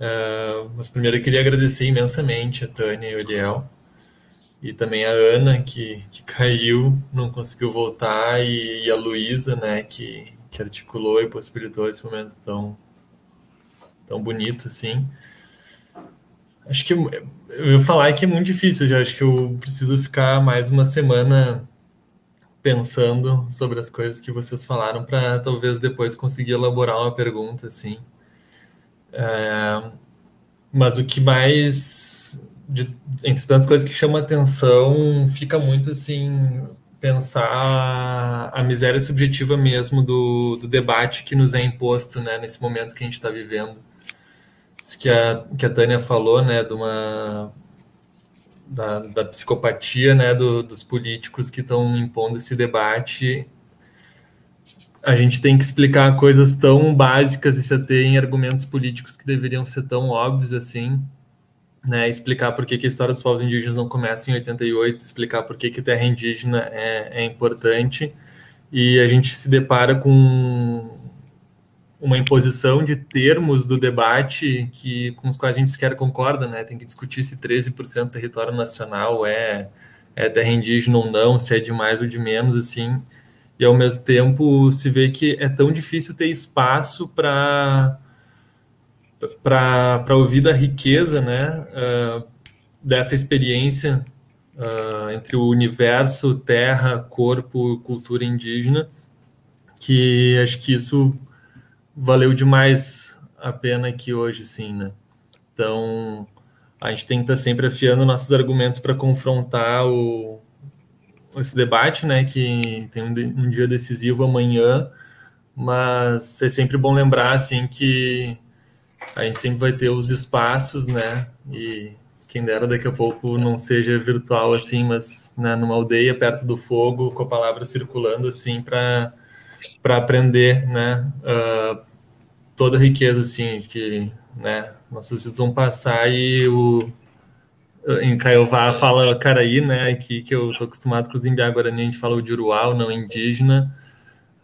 Uh, mas primeiro eu queria agradecer imensamente a Tânia e o Eliel, e também a Ana, que, que caiu, não conseguiu voltar, e, e a Luísa, né, que, que articulou e possibilitou esse momento tão, tão bonito, assim. Acho que eu ia falar que é muito difícil, já acho que eu preciso ficar mais uma semana pensando sobre as coisas que vocês falaram para talvez depois conseguir elaborar uma pergunta, assim. É, mas o que mais, de, entre tantas coisas que chama atenção, fica muito assim pensar a miséria subjetiva mesmo do, do debate que nos é imposto né, nesse momento que a gente está vivendo. Isso que a, que a Tânia falou, né, de uma, da, da psicopatia né, do, dos políticos que estão impondo esse debate a gente tem que explicar coisas tão básicas e se ter em argumentos políticos que deveriam ser tão óbvios assim, né? Explicar por que, que a história dos povos indígenas não começa em 88, explicar por que, que terra indígena é, é importante, e a gente se depara com uma imposição de termos do debate que com os quais a gente sequer concorda, né? Tem que discutir se 13% do território nacional é, é terra indígena ou não, se é de mais ou de menos, assim e ao mesmo tempo se vê que é tão difícil ter espaço para para ouvir da riqueza né, uh, dessa experiência uh, entre o universo, terra, corpo, cultura indígena, que acho que isso valeu demais a pena aqui hoje, sim, né? Então, a gente tem que estar tá sempre afiando nossos argumentos para confrontar o, esse debate, né, que tem um, um, dia decisivo amanhã, mas é sempre bom lembrar, assim, que a gente sempre vai ter os espaços, né, e quem dera daqui a pouco não seja virtual, assim, mas né, numa aldeia perto do fogo, com a palavra circulando, assim, para aprender, né, uh, toda a riqueza, assim, que, né, nossos vidas vão passar e o em Caiová fala Caraí, né? Aqui que eu tô acostumado com os Imbiá Guarani, a gente fala o Juruá, não indígena.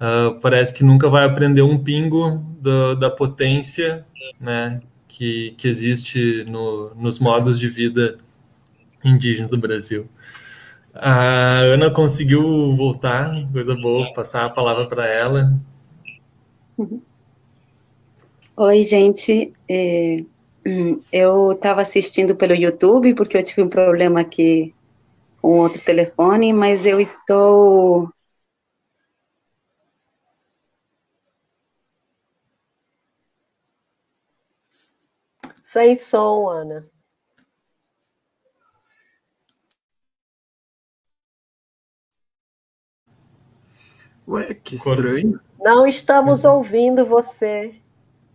Uh, parece que nunca vai aprender um pingo do, da potência, né? Que, que existe no, nos modos de vida indígenas do Brasil. A Ana conseguiu voltar, coisa boa, passar a palavra para ela. Oi, gente. É, eu estava assistindo pelo YouTube, porque eu tive um problema aqui com outro telefone, mas eu estou. Sem som, Ana. Ué, que estranho. Não estamos ouvindo você.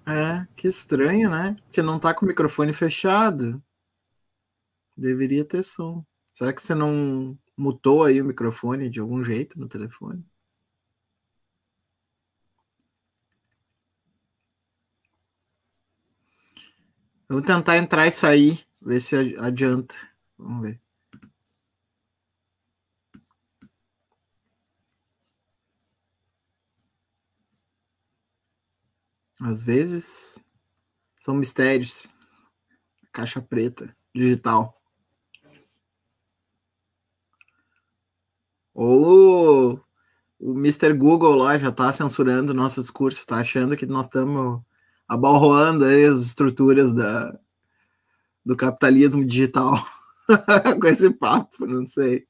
É, que estranho, né? Porque não tá com o microfone fechado. Deveria ter som. Será que você não mutou aí o microfone de algum jeito no telefone? Vamos tentar entrar e sair, ver se adianta. Vamos ver. Às vezes são mistérios. Caixa preta, digital. Ou o Mr. Google lá já está censurando nosso discurso, está achando que nós estamos abalroando as estruturas da, do capitalismo digital com esse papo, não sei.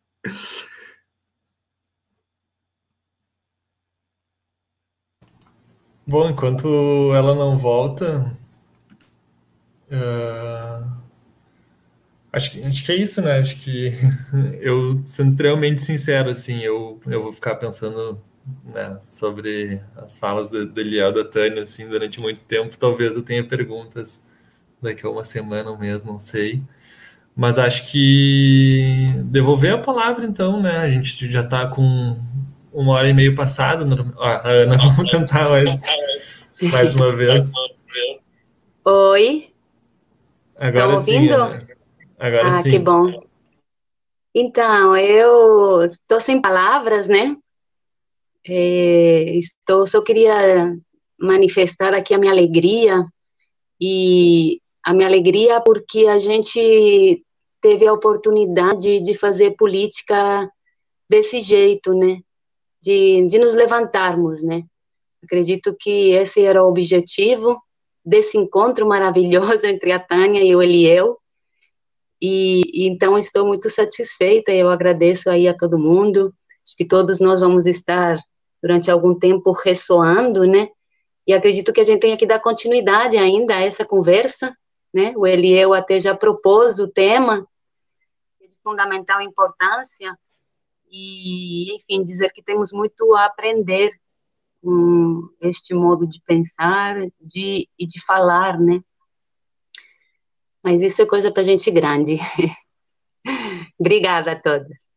Bom, enquanto ela não volta, uh, acho, que, acho que é isso, né? Acho que eu, sendo extremamente sincero, assim, eu, eu vou ficar pensando né, sobre as falas do, do Eliel da Tânia, assim, durante muito tempo. Talvez eu tenha perguntas daqui a uma semana, um mês, não sei. Mas acho que devolver a palavra, então, né? A gente já está com uma hora e meia passada. Ah, Ana, vamos tentar mais, mais uma vez. Oi. Agora tá sim. Ana. Agora ah, sim. que bom. Então, eu estou sem palavras, né? É, estou, só queria manifestar aqui a minha alegria e a minha alegria porque a gente teve a oportunidade de fazer política desse jeito, né? de, de nos levantarmos, né? Acredito que esse era o objetivo desse encontro maravilhoso entre a Tânia e o Eliel. E, e, então estou muito satisfeita. Eu agradeço aí a todo mundo. Acho que todos nós vamos estar durante algum tempo ressoando, né? E acredito que a gente tenha que dar continuidade ainda a essa conversa, né? O Eliel até já propôs o tema de fundamental importância e, enfim, dizer que temos muito a aprender com este modo de pensar de, e de falar, né? Mas isso é coisa para gente grande. Obrigada a todos.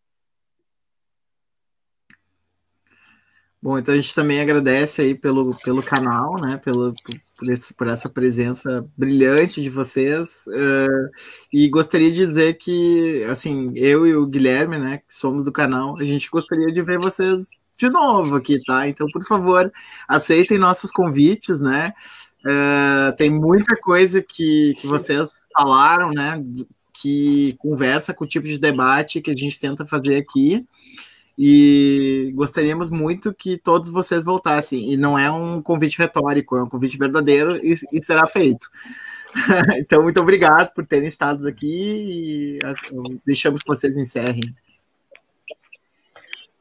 Bom, então a gente também agradece aí pelo, pelo canal, né? Pelo, por, esse, por essa presença brilhante de vocês. Uh, e gostaria de dizer que, assim, eu e o Guilherme, né, que somos do canal, a gente gostaria de ver vocês de novo aqui, tá? Então, por favor, aceitem nossos convites, né? Uh, tem muita coisa que, que vocês falaram, né? Que conversa com o tipo de debate que a gente tenta fazer aqui e gostaríamos muito que todos vocês voltassem. E não é um convite retórico, é um convite verdadeiro e, e será feito. então, muito obrigado por terem estado aqui e deixamos que vocês encerrem.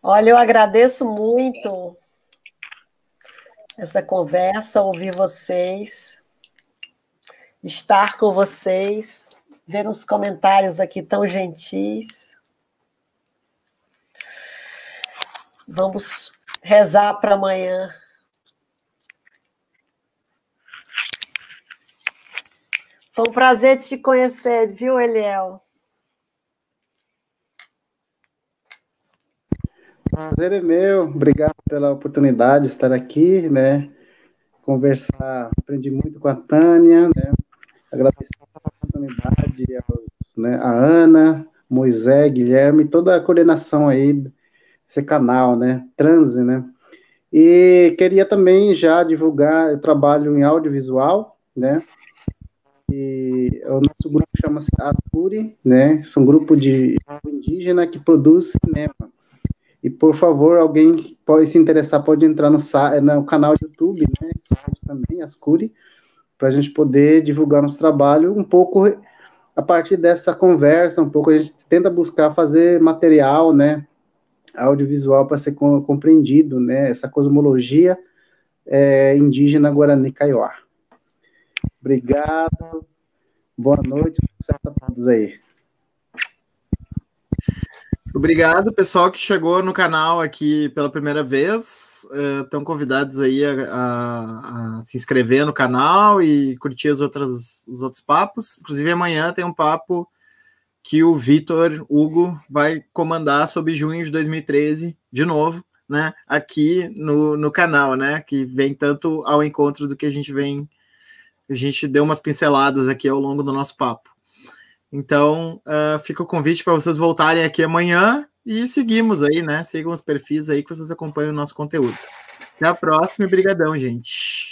Olha, eu agradeço muito essa conversa, ouvir vocês. estar com vocês, ver uns comentários aqui tão gentis. Vamos rezar para amanhã. Foi um prazer te conhecer, viu, Eliel? Prazer é meu. Obrigado pela oportunidade de estar aqui, né? Conversar, aprendi muito com a Tânia, né? Agradeço a oportunidade aos, né, a Ana, Moisés, Guilherme, toda a coordenação aí desse canal, né? Transe, né? E queria também já divulgar, eu trabalho em audiovisual, né? E o nosso grupo chama-se Ascuri, né? São um grupo de indígena que produz cinema. E por favor, alguém pode se interessar, pode entrar no, no canal do YouTube, né? Site também, Ascuri, para a gente poder divulgar nosso trabalho um pouco a partir dessa conversa, um pouco a gente tenta buscar fazer material, né? Audiovisual para ser compreendido, né? Essa cosmologia é, indígena Guarani Kaiowá. Obrigado. Boa noite. Sucesso a todos aí. Obrigado, pessoal que chegou no canal aqui pela primeira vez. Estão uh, convidados aí a, a, a, se inscrever no canal e curtir as outras, os outros papos. Inclusive, amanhã tem um papo que o Vitor Hugo vai comandar sobre junho de 2013, de novo, né? Aqui no, no canal, né? Que vem tanto ao encontro do que a gente vem. A gente deu umas pinceladas aqui ao longo do nosso papo. Então, uh, fica o convite para vocês voltarem aqui amanhã e seguimos aí, né? Sigam os perfis aí que vocês acompanham o nosso conteúdo. Até a próxima e brigadão, gente.